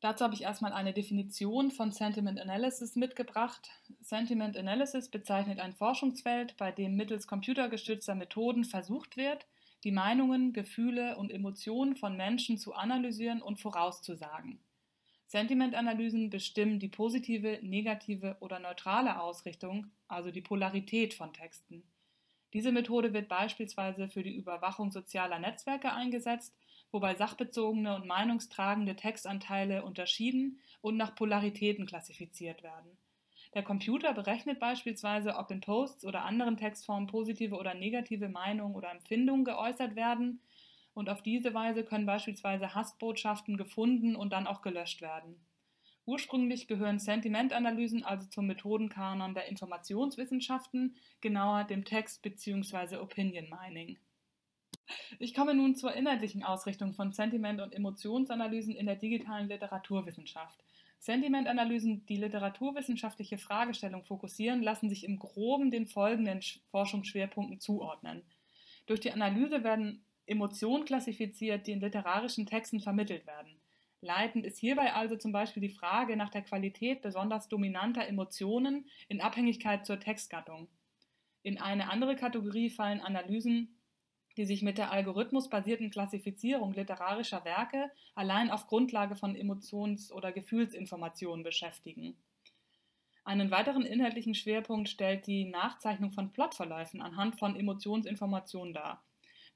Dazu habe ich erstmal eine Definition von Sentiment Analysis mitgebracht. Sentiment Analysis bezeichnet ein Forschungsfeld, bei dem mittels computergestützter Methoden versucht wird, die Meinungen, Gefühle und Emotionen von Menschen zu analysieren und vorauszusagen. Sentimentanalysen bestimmen die positive, negative oder neutrale Ausrichtung, also die Polarität von Texten. Diese Methode wird beispielsweise für die Überwachung sozialer Netzwerke eingesetzt, wobei sachbezogene und meinungstragende Textanteile unterschieden und nach Polaritäten klassifiziert werden. Der Computer berechnet beispielsweise, ob in Posts oder anderen Textformen positive oder negative Meinungen oder Empfindungen geäußert werden und auf diese Weise können beispielsweise Hassbotschaften gefunden und dann auch gelöscht werden. Ursprünglich gehören Sentimentanalysen also zum Methodenkanon der Informationswissenschaften, genauer dem Text- bzw. Opinion Mining. Ich komme nun zur inhaltlichen Ausrichtung von Sentiment- und Emotionsanalysen in der digitalen Literaturwissenschaft. Sentimentanalysen, die literaturwissenschaftliche Fragestellung fokussieren, lassen sich im groben den folgenden Forschungsschwerpunkten zuordnen. Durch die Analyse werden Emotionen klassifiziert, die in literarischen Texten vermittelt werden. Leitend ist hierbei also zum Beispiel die Frage nach der Qualität besonders dominanter Emotionen in Abhängigkeit zur Textgattung. In eine andere Kategorie fallen Analysen, die sich mit der algorithmusbasierten Klassifizierung literarischer Werke allein auf Grundlage von Emotions- oder Gefühlsinformationen beschäftigen. Einen weiteren inhaltlichen Schwerpunkt stellt die Nachzeichnung von Plotverläufen anhand von Emotionsinformationen dar.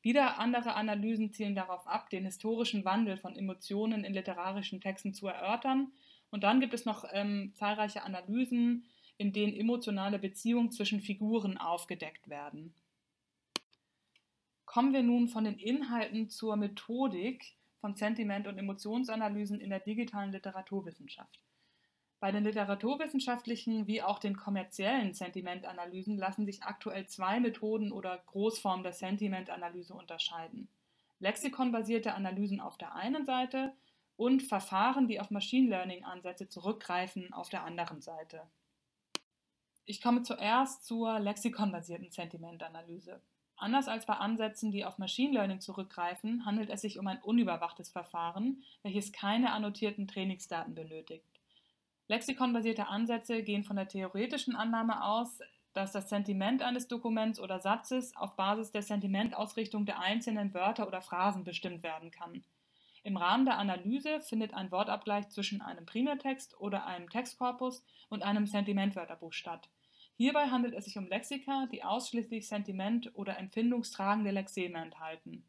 Wieder andere Analysen zielen darauf ab, den historischen Wandel von Emotionen in literarischen Texten zu erörtern. Und dann gibt es noch ähm, zahlreiche Analysen, in denen emotionale Beziehungen zwischen Figuren aufgedeckt werden. Kommen wir nun von den Inhalten zur Methodik von Sentiment- und Emotionsanalysen in der digitalen Literaturwissenschaft. Bei den literaturwissenschaftlichen wie auch den kommerziellen Sentimentanalysen lassen sich aktuell zwei Methoden oder Großformen der Sentimentanalyse unterscheiden. Lexikonbasierte Analysen auf der einen Seite und Verfahren, die auf Machine Learning-Ansätze zurückgreifen, auf der anderen Seite. Ich komme zuerst zur lexikonbasierten Sentimentanalyse. Anders als bei Ansätzen, die auf Machine Learning zurückgreifen, handelt es sich um ein unüberwachtes Verfahren, welches keine annotierten Trainingsdaten benötigt. Lexikonbasierte Ansätze gehen von der theoretischen Annahme aus, dass das Sentiment eines Dokuments oder Satzes auf Basis der Sentimentausrichtung der einzelnen Wörter oder Phrasen bestimmt werden kann. Im Rahmen der Analyse findet ein Wortabgleich zwischen einem Primärtext oder einem Textkorpus und einem Sentimentwörterbuch statt. Hierbei handelt es sich um Lexika, die ausschließlich Sentiment- oder empfindungstragende Lexeme enthalten.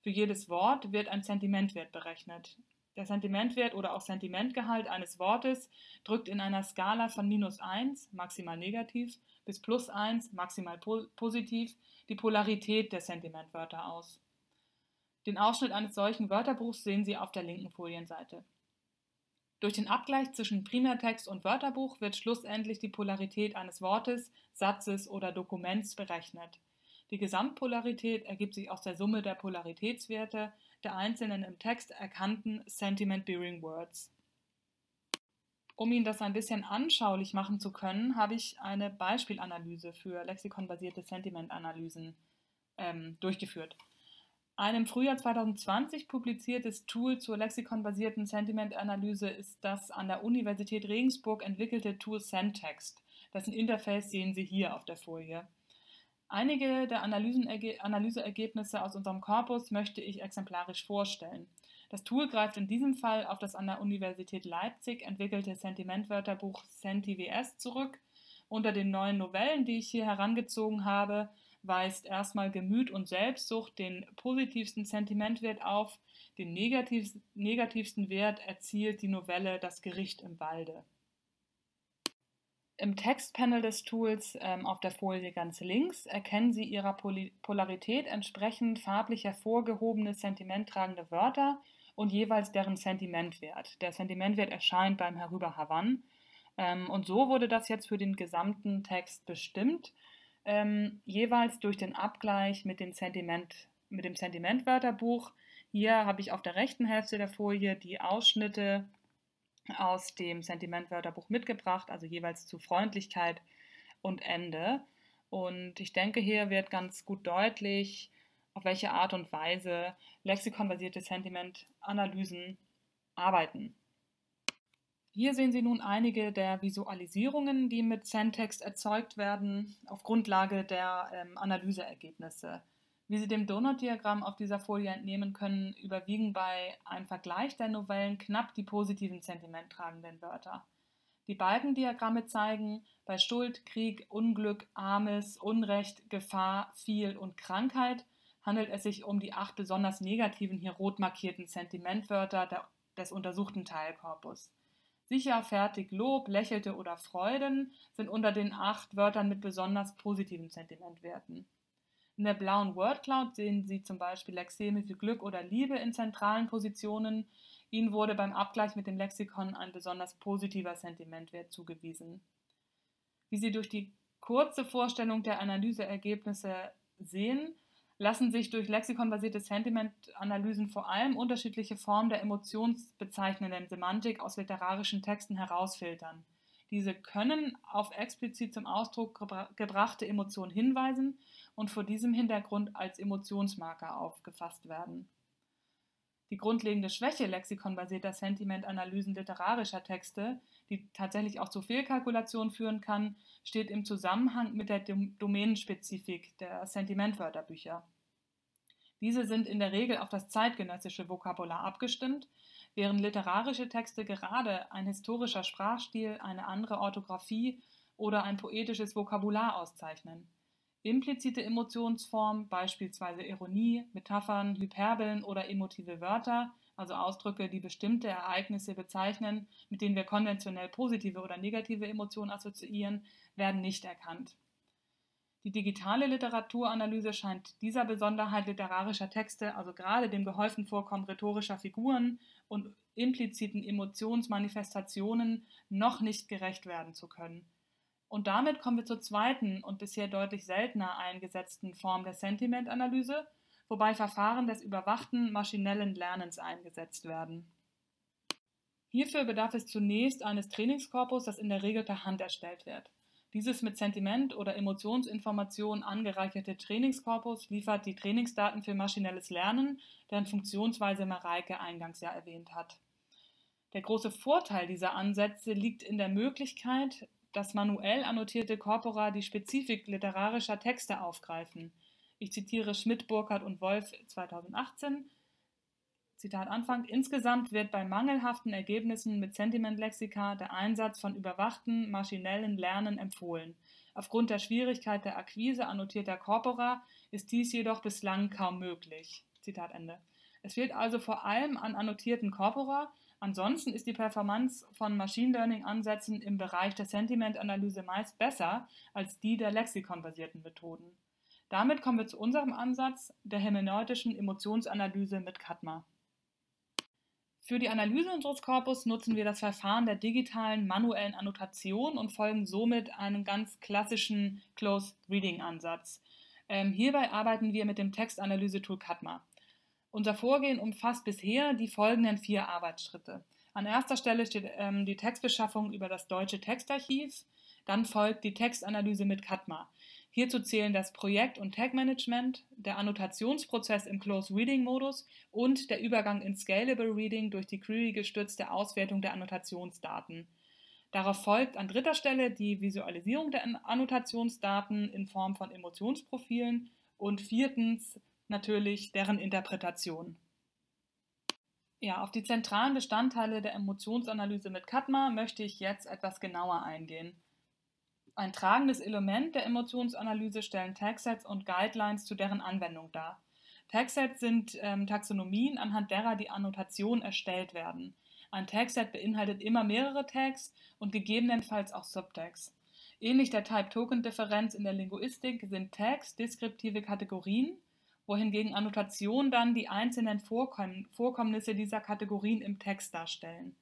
Für jedes Wort wird ein Sentimentwert berechnet. Der Sentimentwert oder auch Sentimentgehalt eines Wortes drückt in einer Skala von minus 1, maximal negativ, bis plus 1, maximal po positiv, die Polarität der Sentimentwörter aus. Den Ausschnitt eines solchen Wörterbuchs sehen Sie auf der linken Folienseite. Durch den Abgleich zwischen Primärtext und Wörterbuch wird schlussendlich die Polarität eines Wortes, Satzes oder Dokuments berechnet. Die Gesamtpolarität ergibt sich aus der Summe der Polaritätswerte der einzelnen im Text erkannten Sentiment-Bearing Words. Um Ihnen das ein bisschen anschaulich machen zu können, habe ich eine Beispielanalyse für lexikonbasierte Sentimentanalysen ähm, durchgeführt. Ein im Frühjahr 2020 publiziertes Tool zur lexikonbasierten Sentimentanalyse ist das an der Universität Regensburg entwickelte Tool Sentext. Dessen Interface sehen Sie hier auf der Folie. Einige der Analyseergebnisse aus unserem Korpus möchte ich exemplarisch vorstellen. Das Tool greift in diesem Fall auf das an der Universität Leipzig entwickelte Sentimentwörterbuch CentiWS zurück. Unter den neuen Novellen, die ich hier herangezogen habe, weist erstmal Gemüt und Selbstsucht den positivsten Sentimentwert auf, den negativsten Wert erzielt die Novelle Das Gericht im Walde. Im Textpanel des Tools ähm, auf der Folie ganz links erkennen Sie Ihrer Pol Polarität entsprechend farblich hervorgehobene sentimenttragende Wörter und jeweils deren Sentimentwert. Der Sentimentwert erscheint beim Herüberhavern. Ähm, und so wurde das jetzt für den gesamten Text bestimmt, ähm, jeweils durch den Abgleich mit, den Sentiment, mit dem Sentimentwörterbuch. Hier habe ich auf der rechten Hälfte der Folie die Ausschnitte aus dem Sentimentwörterbuch mitgebracht, also jeweils zu Freundlichkeit und Ende. Und ich denke, hier wird ganz gut deutlich, auf welche Art und Weise lexikonbasierte Sentimentanalysen arbeiten. Hier sehen Sie nun einige der Visualisierungen, die mit Sentext erzeugt werden, auf Grundlage der ähm, Analyseergebnisse. Wie Sie dem Donut-Diagramm auf dieser Folie entnehmen können, überwiegen bei einem Vergleich der Novellen knapp die positiven sentimenttragenden Wörter. Die Balkendiagramme zeigen, bei Schuld, Krieg, Unglück, Armes, Unrecht, Gefahr, Viel und Krankheit handelt es sich um die acht besonders negativen, hier rot markierten Sentimentwörter der, des untersuchten Teilkorpus. Sicher, fertig, Lob, lächelte oder Freuden sind unter den acht Wörtern mit besonders positiven Sentimentwerten. In der blauen Word Cloud sehen Sie zum Beispiel Lexeme für Glück oder Liebe in zentralen Positionen. Ihnen wurde beim Abgleich mit dem Lexikon ein besonders positiver Sentimentwert zugewiesen. Wie Sie durch die kurze Vorstellung der Analyseergebnisse sehen, lassen sich durch lexikonbasierte Sentimentanalysen vor allem unterschiedliche Formen der emotionsbezeichnenden Semantik aus literarischen Texten herausfiltern. Diese können auf explizit zum Ausdruck gebrachte Emotionen hinweisen und vor diesem Hintergrund als Emotionsmarker aufgefasst werden. Die grundlegende Schwäche lexikonbasierter Sentimentanalysen literarischer Texte, die tatsächlich auch zu Fehlkalkulationen führen kann, steht im Zusammenhang mit der Domänenspezifik der Sentimentwörterbücher. Diese sind in der Regel auf das zeitgenössische Vokabular abgestimmt, während literarische Texte gerade ein historischer Sprachstil, eine andere Orthographie oder ein poetisches Vokabular auszeichnen. Implizite Emotionsformen, beispielsweise Ironie, Metaphern, Hyperbeln oder emotive Wörter, also Ausdrücke, die bestimmte Ereignisse bezeichnen, mit denen wir konventionell positive oder negative Emotionen assoziieren, werden nicht erkannt. Die digitale Literaturanalyse scheint dieser Besonderheit literarischer Texte, also gerade dem gehäuften Vorkommen rhetorischer Figuren und impliziten Emotionsmanifestationen, noch nicht gerecht werden zu können. Und damit kommen wir zur zweiten und bisher deutlich seltener eingesetzten Form der Sentimentanalyse, wobei Verfahren des überwachten maschinellen Lernens eingesetzt werden. Hierfür bedarf es zunächst eines Trainingskorpus, das in der Regel per Hand erstellt wird. Dieses mit Sentiment- oder Emotionsinformationen angereicherte Trainingskorpus liefert die Trainingsdaten für maschinelles Lernen, deren Funktionsweise Mareike eingangs ja erwähnt hat. Der große Vorteil dieser Ansätze liegt in der Möglichkeit, dass manuell annotierte Corpora die Spezifik literarischer Texte aufgreifen. Ich zitiere Schmidt, Burkhardt und Wolf 2018. Zitat Anfang. Insgesamt wird bei mangelhaften Ergebnissen mit Sentimentlexika der Einsatz von überwachten maschinellen Lernen empfohlen. Aufgrund der Schwierigkeit der Akquise annotierter Corpora ist dies jedoch bislang kaum möglich. Zitat Ende. Es fehlt also vor allem an annotierten Corpora. Ansonsten ist die Performance von Machine Learning-Ansätzen im Bereich der Sentimentanalyse meist besser als die der lexikonbasierten Methoden. Damit kommen wir zu unserem Ansatz der hermeneutischen Emotionsanalyse mit Katma. Für die Analyse unseres Korpus nutzen wir das Verfahren der digitalen manuellen Annotation und folgen somit einem ganz klassischen Close Reading Ansatz. Ähm, hierbei arbeiten wir mit dem Textanalyse-Tool Katma. Unser Vorgehen umfasst bisher die folgenden vier Arbeitsschritte. An erster Stelle steht ähm, die Textbeschaffung über das Deutsche Textarchiv, dann folgt die Textanalyse mit Katma. Hierzu zählen das Projekt- und Tag-Management, der Annotationsprozess im Close-Reading-Modus und der Übergang in Scalable Reading durch die query-gestützte Auswertung der Annotationsdaten. Darauf folgt an dritter Stelle die Visualisierung der Annotationsdaten in Form von Emotionsprofilen und viertens natürlich deren Interpretation. Ja, auf die zentralen Bestandteile der Emotionsanalyse mit Katma möchte ich jetzt etwas genauer eingehen. Ein tragendes Element der Emotionsanalyse stellen Tagsets und Guidelines zu deren Anwendung dar. Tagsets sind ähm, Taxonomien, anhand derer die Annotationen erstellt werden. Ein Tagset beinhaltet immer mehrere Tags und gegebenenfalls auch Subtags. Ähnlich der Type-Token-Differenz in der Linguistik sind Tags deskriptive Kategorien, wohingegen Annotationen dann die einzelnen Vorkomm Vorkommnisse dieser Kategorien im Text darstellen.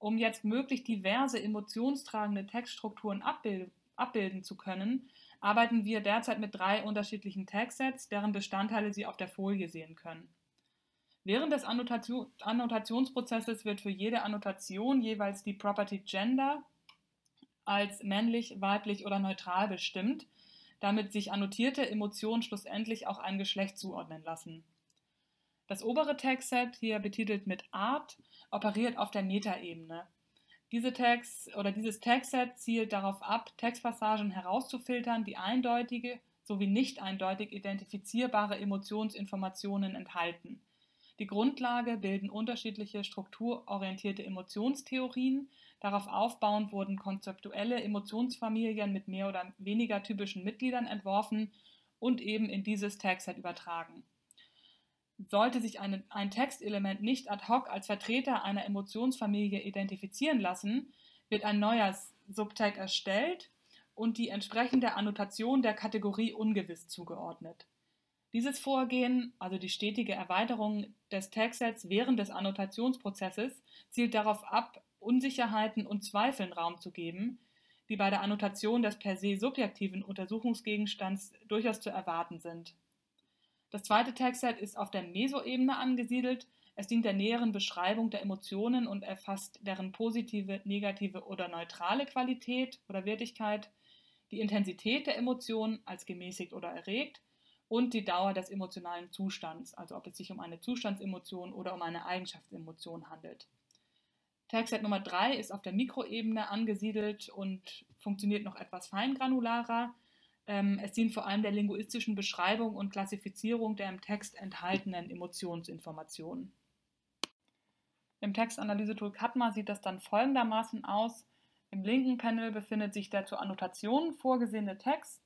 Um jetzt möglichst diverse emotionstragende Textstrukturen abbild abbilden zu können, arbeiten wir derzeit mit drei unterschiedlichen Tagsets, deren Bestandteile Sie auf der Folie sehen können. Während des Annotation Annotationsprozesses wird für jede Annotation jeweils die Property Gender als männlich, weiblich oder neutral bestimmt, damit sich annotierte Emotionen schlussendlich auch ein Geschlecht zuordnen lassen. Das obere Tagset, hier betitelt mit Art, operiert auf der Metaebene. Diese Tags oder dieses Tagset zielt darauf ab, Textpassagen herauszufiltern, die eindeutige sowie nicht eindeutig identifizierbare Emotionsinformationen enthalten. Die Grundlage bilden unterschiedliche strukturorientierte Emotionstheorien. Darauf aufbauend wurden konzeptuelle Emotionsfamilien mit mehr oder weniger typischen Mitgliedern entworfen und eben in dieses Tagset übertragen. Sollte sich eine, ein Textelement nicht ad hoc als Vertreter einer Emotionsfamilie identifizieren lassen, wird ein neuer Subtag erstellt und die entsprechende Annotation der Kategorie ungewiss zugeordnet. Dieses Vorgehen, also die stetige Erweiterung des Tagsets während des Annotationsprozesses, zielt darauf ab, Unsicherheiten und Zweifeln Raum zu geben, die bei der Annotation des per se subjektiven Untersuchungsgegenstands durchaus zu erwarten sind. Das zweite Tagset ist auf der Mesoebene angesiedelt. Es dient der näheren Beschreibung der Emotionen und erfasst deren positive, negative oder neutrale Qualität oder Wertigkeit, die Intensität der Emotionen als gemäßigt oder erregt und die Dauer des emotionalen Zustands, also ob es sich um eine Zustandsemotion oder um eine Eigenschaftsemotion handelt. Tagset Nummer 3 ist auf der Mikroebene angesiedelt und funktioniert noch etwas feingranularer. Ähm, es dient vor allem der linguistischen Beschreibung und Klassifizierung der im Text enthaltenen Emotionsinformationen. Im Textanalyse-Tool Katma sieht das dann folgendermaßen aus. Im linken Panel befindet sich der zur Annotation vorgesehene Text.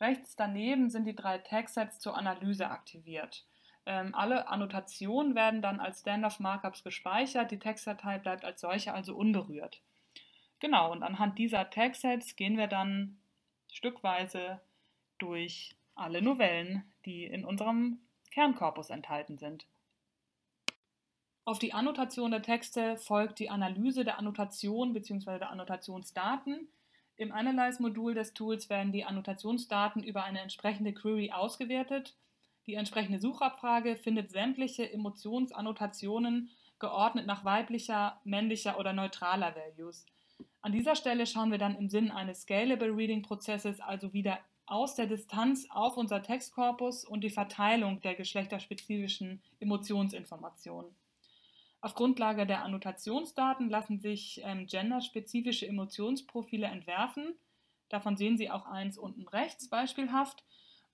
Rechts daneben sind die drei Tagsets zur Analyse aktiviert. Ähm, alle Annotationen werden dann als Standoff-Markups gespeichert. Die Textdatei bleibt als solche also unberührt. Genau, und anhand dieser Tagsets gehen wir dann stückweise durch alle Novellen, die in unserem Kernkorpus enthalten sind. Auf die Annotation der Texte folgt die Analyse der Annotation bzw. der Annotationsdaten. Im Analyze-Modul des Tools werden die Annotationsdaten über eine entsprechende Query ausgewertet. Die entsprechende Suchabfrage findet sämtliche Emotionsannotationen geordnet nach weiblicher, männlicher oder neutraler Values. An dieser Stelle schauen wir dann im Sinne eines Scalable Reading Prozesses also wieder aus der Distanz auf unser Textkorpus und die Verteilung der geschlechterspezifischen Emotionsinformationen. Auf Grundlage der Annotationsdaten lassen sich ähm, genderspezifische Emotionsprofile entwerfen. Davon sehen Sie auch eins unten rechts beispielhaft.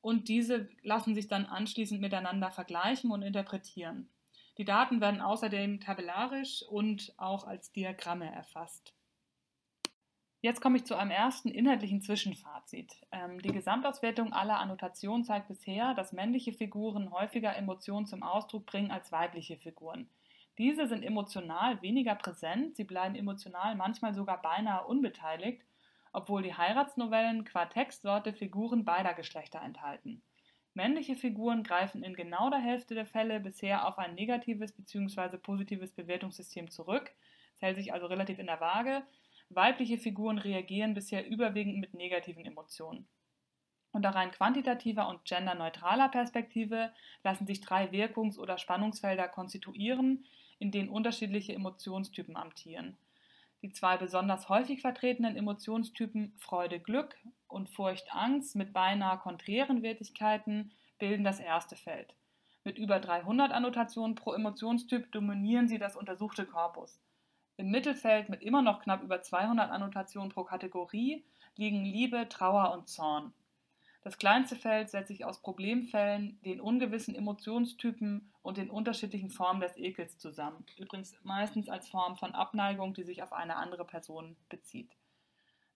Und diese lassen sich dann anschließend miteinander vergleichen und interpretieren. Die Daten werden außerdem tabellarisch und auch als Diagramme erfasst. Jetzt komme ich zu einem ersten inhaltlichen Zwischenfazit. Ähm, die Gesamtauswertung aller Annotationen zeigt bisher, dass männliche Figuren häufiger Emotionen zum Ausdruck bringen als weibliche Figuren. Diese sind emotional weniger präsent, sie bleiben emotional manchmal sogar beinahe unbeteiligt, obwohl die Heiratsnovellen qua Textsorte Figuren beider Geschlechter enthalten. Männliche Figuren greifen in genau der Hälfte der Fälle bisher auf ein negatives bzw. positives Bewertungssystem zurück, es hält sich also relativ in der Waage, Weibliche Figuren reagieren bisher überwiegend mit negativen Emotionen. Unter rein quantitativer und genderneutraler Perspektive lassen sich drei Wirkungs- oder Spannungsfelder konstituieren, in denen unterschiedliche Emotionstypen amtieren. Die zwei besonders häufig vertretenen Emotionstypen Freude-Glück und Furcht-Angst mit beinahe konträren Wertigkeiten bilden das erste Feld. Mit über 300 Annotationen pro Emotionstyp dominieren sie das untersuchte Korpus. Im Mittelfeld mit immer noch knapp über 200 Annotationen pro Kategorie liegen Liebe, Trauer und Zorn. Das kleinste Feld setzt sich aus Problemfällen, den ungewissen Emotionstypen und den unterschiedlichen Formen des Ekels zusammen. Übrigens meistens als Form von Abneigung, die sich auf eine andere Person bezieht.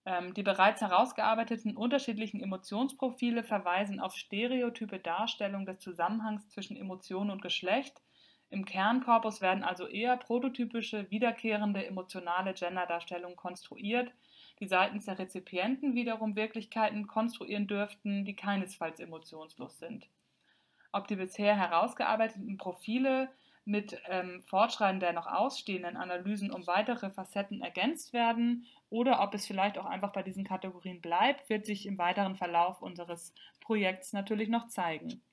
Ähm, die bereits herausgearbeiteten unterschiedlichen Emotionsprofile verweisen auf stereotype Darstellung des Zusammenhangs zwischen Emotion und Geschlecht – im Kernkorpus werden also eher prototypische, wiederkehrende emotionale Genderdarstellungen konstruiert, die seitens der Rezipienten wiederum Wirklichkeiten konstruieren dürften, die keinesfalls emotionslos sind. Ob die bisher herausgearbeiteten Profile mit ähm, Fortschreiten der noch ausstehenden Analysen um weitere Facetten ergänzt werden oder ob es vielleicht auch einfach bei diesen Kategorien bleibt, wird sich im weiteren Verlauf unseres Projekts natürlich noch zeigen.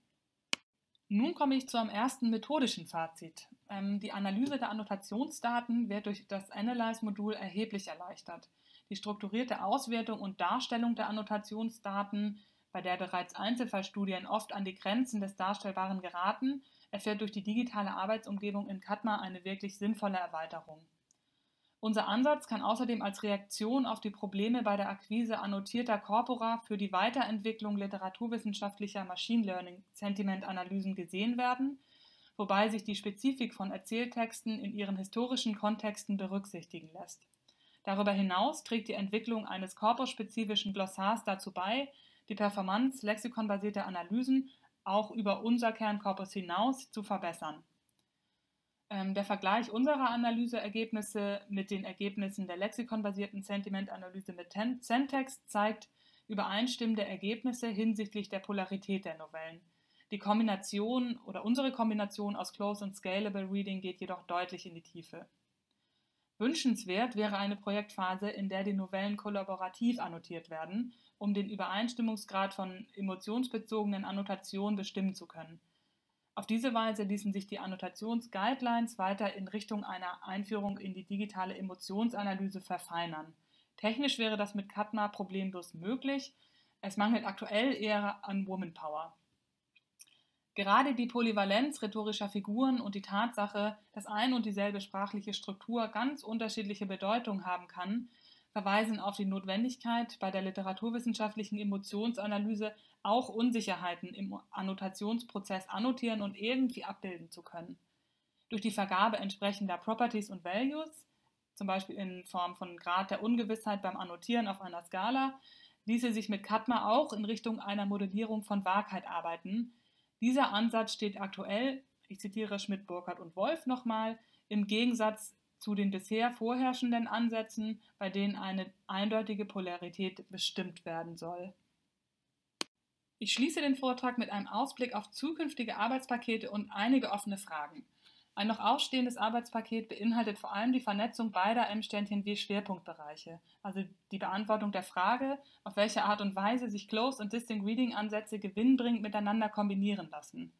Nun komme ich zu einem ersten methodischen Fazit. Ähm, die Analyse der Annotationsdaten wird durch das Analyze-Modul erheblich erleichtert. Die strukturierte Auswertung und Darstellung der Annotationsdaten, bei der bereits Einzelfallstudien oft an die Grenzen des Darstellbaren geraten, erfährt durch die digitale Arbeitsumgebung in Cadma eine wirklich sinnvolle Erweiterung. Unser Ansatz kann außerdem als Reaktion auf die Probleme bei der Akquise annotierter Corpora für die Weiterentwicklung literaturwissenschaftlicher Machine Learning Sentimentanalysen gesehen werden, wobei sich die Spezifik von Erzähltexten in ihren historischen Kontexten berücksichtigen lässt. Darüber hinaus trägt die Entwicklung eines korpusspezifischen Glossars dazu bei, die Performance lexikonbasierter Analysen auch über unser Kernkorpus hinaus zu verbessern. Ähm, der Vergleich unserer Analyseergebnisse mit den Ergebnissen der lexikonbasierten Sentimentanalyse mit Zentext zeigt übereinstimmende Ergebnisse hinsichtlich der Polarität der Novellen. Die Kombination oder unsere Kombination aus Close und Scalable Reading geht jedoch deutlich in die Tiefe. Wünschenswert wäre eine Projektphase, in der die Novellen kollaborativ annotiert werden, um den Übereinstimmungsgrad von emotionsbezogenen Annotationen bestimmen zu können. Auf diese Weise ließen sich die Annotationsguidelines weiter in Richtung einer Einführung in die digitale Emotionsanalyse verfeinern. Technisch wäre das mit Katma problemlos möglich. Es mangelt aktuell eher an Womanpower. Gerade die Polyvalenz rhetorischer Figuren und die Tatsache, dass ein und dieselbe sprachliche Struktur ganz unterschiedliche Bedeutung haben kann, verweisen auf die Notwendigkeit, bei der literaturwissenschaftlichen Emotionsanalyse auch Unsicherheiten im Annotationsprozess annotieren und irgendwie abbilden zu können. Durch die Vergabe entsprechender Properties und Values, zum Beispiel in Form von Grad der Ungewissheit beim Annotieren auf einer Skala, ließe sich mit Katma auch in Richtung einer Modellierung von Wahrheit arbeiten. Dieser Ansatz steht aktuell, ich zitiere Schmidt, Burkhardt und Wolf nochmal, im Gegensatz zu den bisher vorherrschenden Ansätzen, bei denen eine eindeutige Polarität bestimmt werden soll. Ich schließe den Vortrag mit einem Ausblick auf zukünftige Arbeitspakete und einige offene Fragen. Ein noch ausstehendes Arbeitspaket beinhaltet vor allem die Vernetzung beider M-W-Schwerpunktbereiche, also die Beantwortung der Frage, auf welche Art und Weise sich Close- und Distinct Reading-Ansätze gewinnbringend miteinander kombinieren lassen.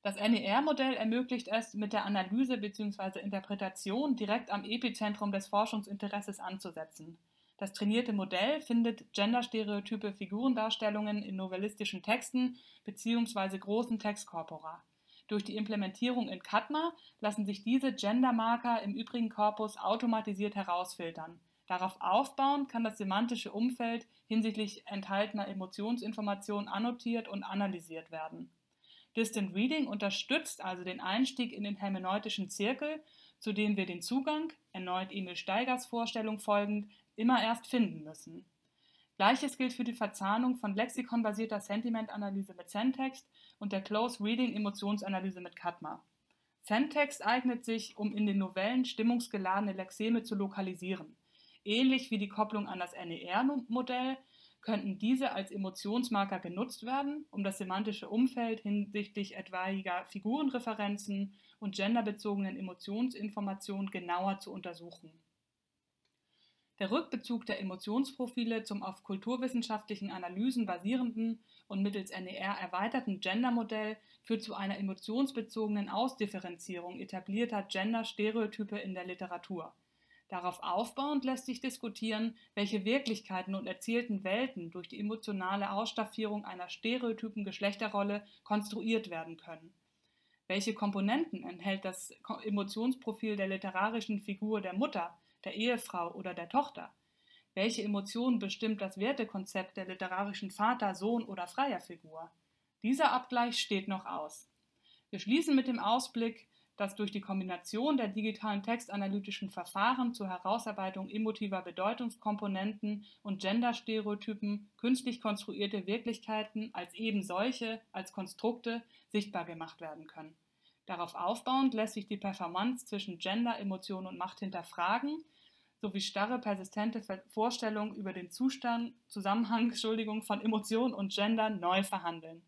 Das NER-Modell ermöglicht es, mit der Analyse bzw. Interpretation direkt am Epizentrum des Forschungsinteresses anzusetzen. Das trainierte Modell findet genderstereotype Figurendarstellungen in novellistischen Texten bzw. großen Textkorpora. Durch die Implementierung in Cadma lassen sich diese Gendermarker im übrigen Korpus automatisiert herausfiltern. Darauf aufbauend kann das semantische Umfeld hinsichtlich enthaltener Emotionsinformationen annotiert und analysiert werden. Distant Reading unterstützt also den Einstieg in den hermeneutischen Zirkel, zu dem wir den Zugang, erneut Emil Steigers Vorstellung folgend, immer erst finden müssen. Gleiches gilt für die Verzahnung von lexikonbasierter Sentimentanalyse mit Sentext und der Close Reading Emotionsanalyse mit Katma. Sentext eignet sich, um in den Novellen stimmungsgeladene Lexeme zu lokalisieren. Ähnlich wie die Kopplung an das NER-Modell könnten diese als Emotionsmarker genutzt werden, um das semantische Umfeld hinsichtlich etwaiger Figurenreferenzen und genderbezogenen Emotionsinformationen genauer zu untersuchen. Der Rückbezug der Emotionsprofile zum auf kulturwissenschaftlichen Analysen basierenden und mittels NER erweiterten Gendermodell führt zu einer emotionsbezogenen Ausdifferenzierung etablierter Gender-Stereotype in der Literatur. Darauf aufbauend lässt sich diskutieren, welche Wirklichkeiten und erzählten Welten durch die emotionale Ausstaffierung einer stereotypen Geschlechterrolle konstruiert werden können. Welche Komponenten enthält das Emotionsprofil der literarischen Figur der Mutter, der Ehefrau oder der Tochter? Welche Emotionen bestimmt das Wertekonzept der literarischen Vater, Sohn oder freier Figur? Dieser Abgleich steht noch aus. Wir schließen mit dem Ausblick, dass durch die Kombination der digitalen textanalytischen Verfahren zur Herausarbeitung emotiver Bedeutungskomponenten und Genderstereotypen künstlich konstruierte Wirklichkeiten als eben solche, als Konstrukte sichtbar gemacht werden können. Darauf aufbauend lässt sich die Performance zwischen Gender, Emotion und Macht hinterfragen, sowie starre, persistente Vorstellungen über den Zustand, Zusammenhang Entschuldigung, von Emotion und Gender neu verhandeln.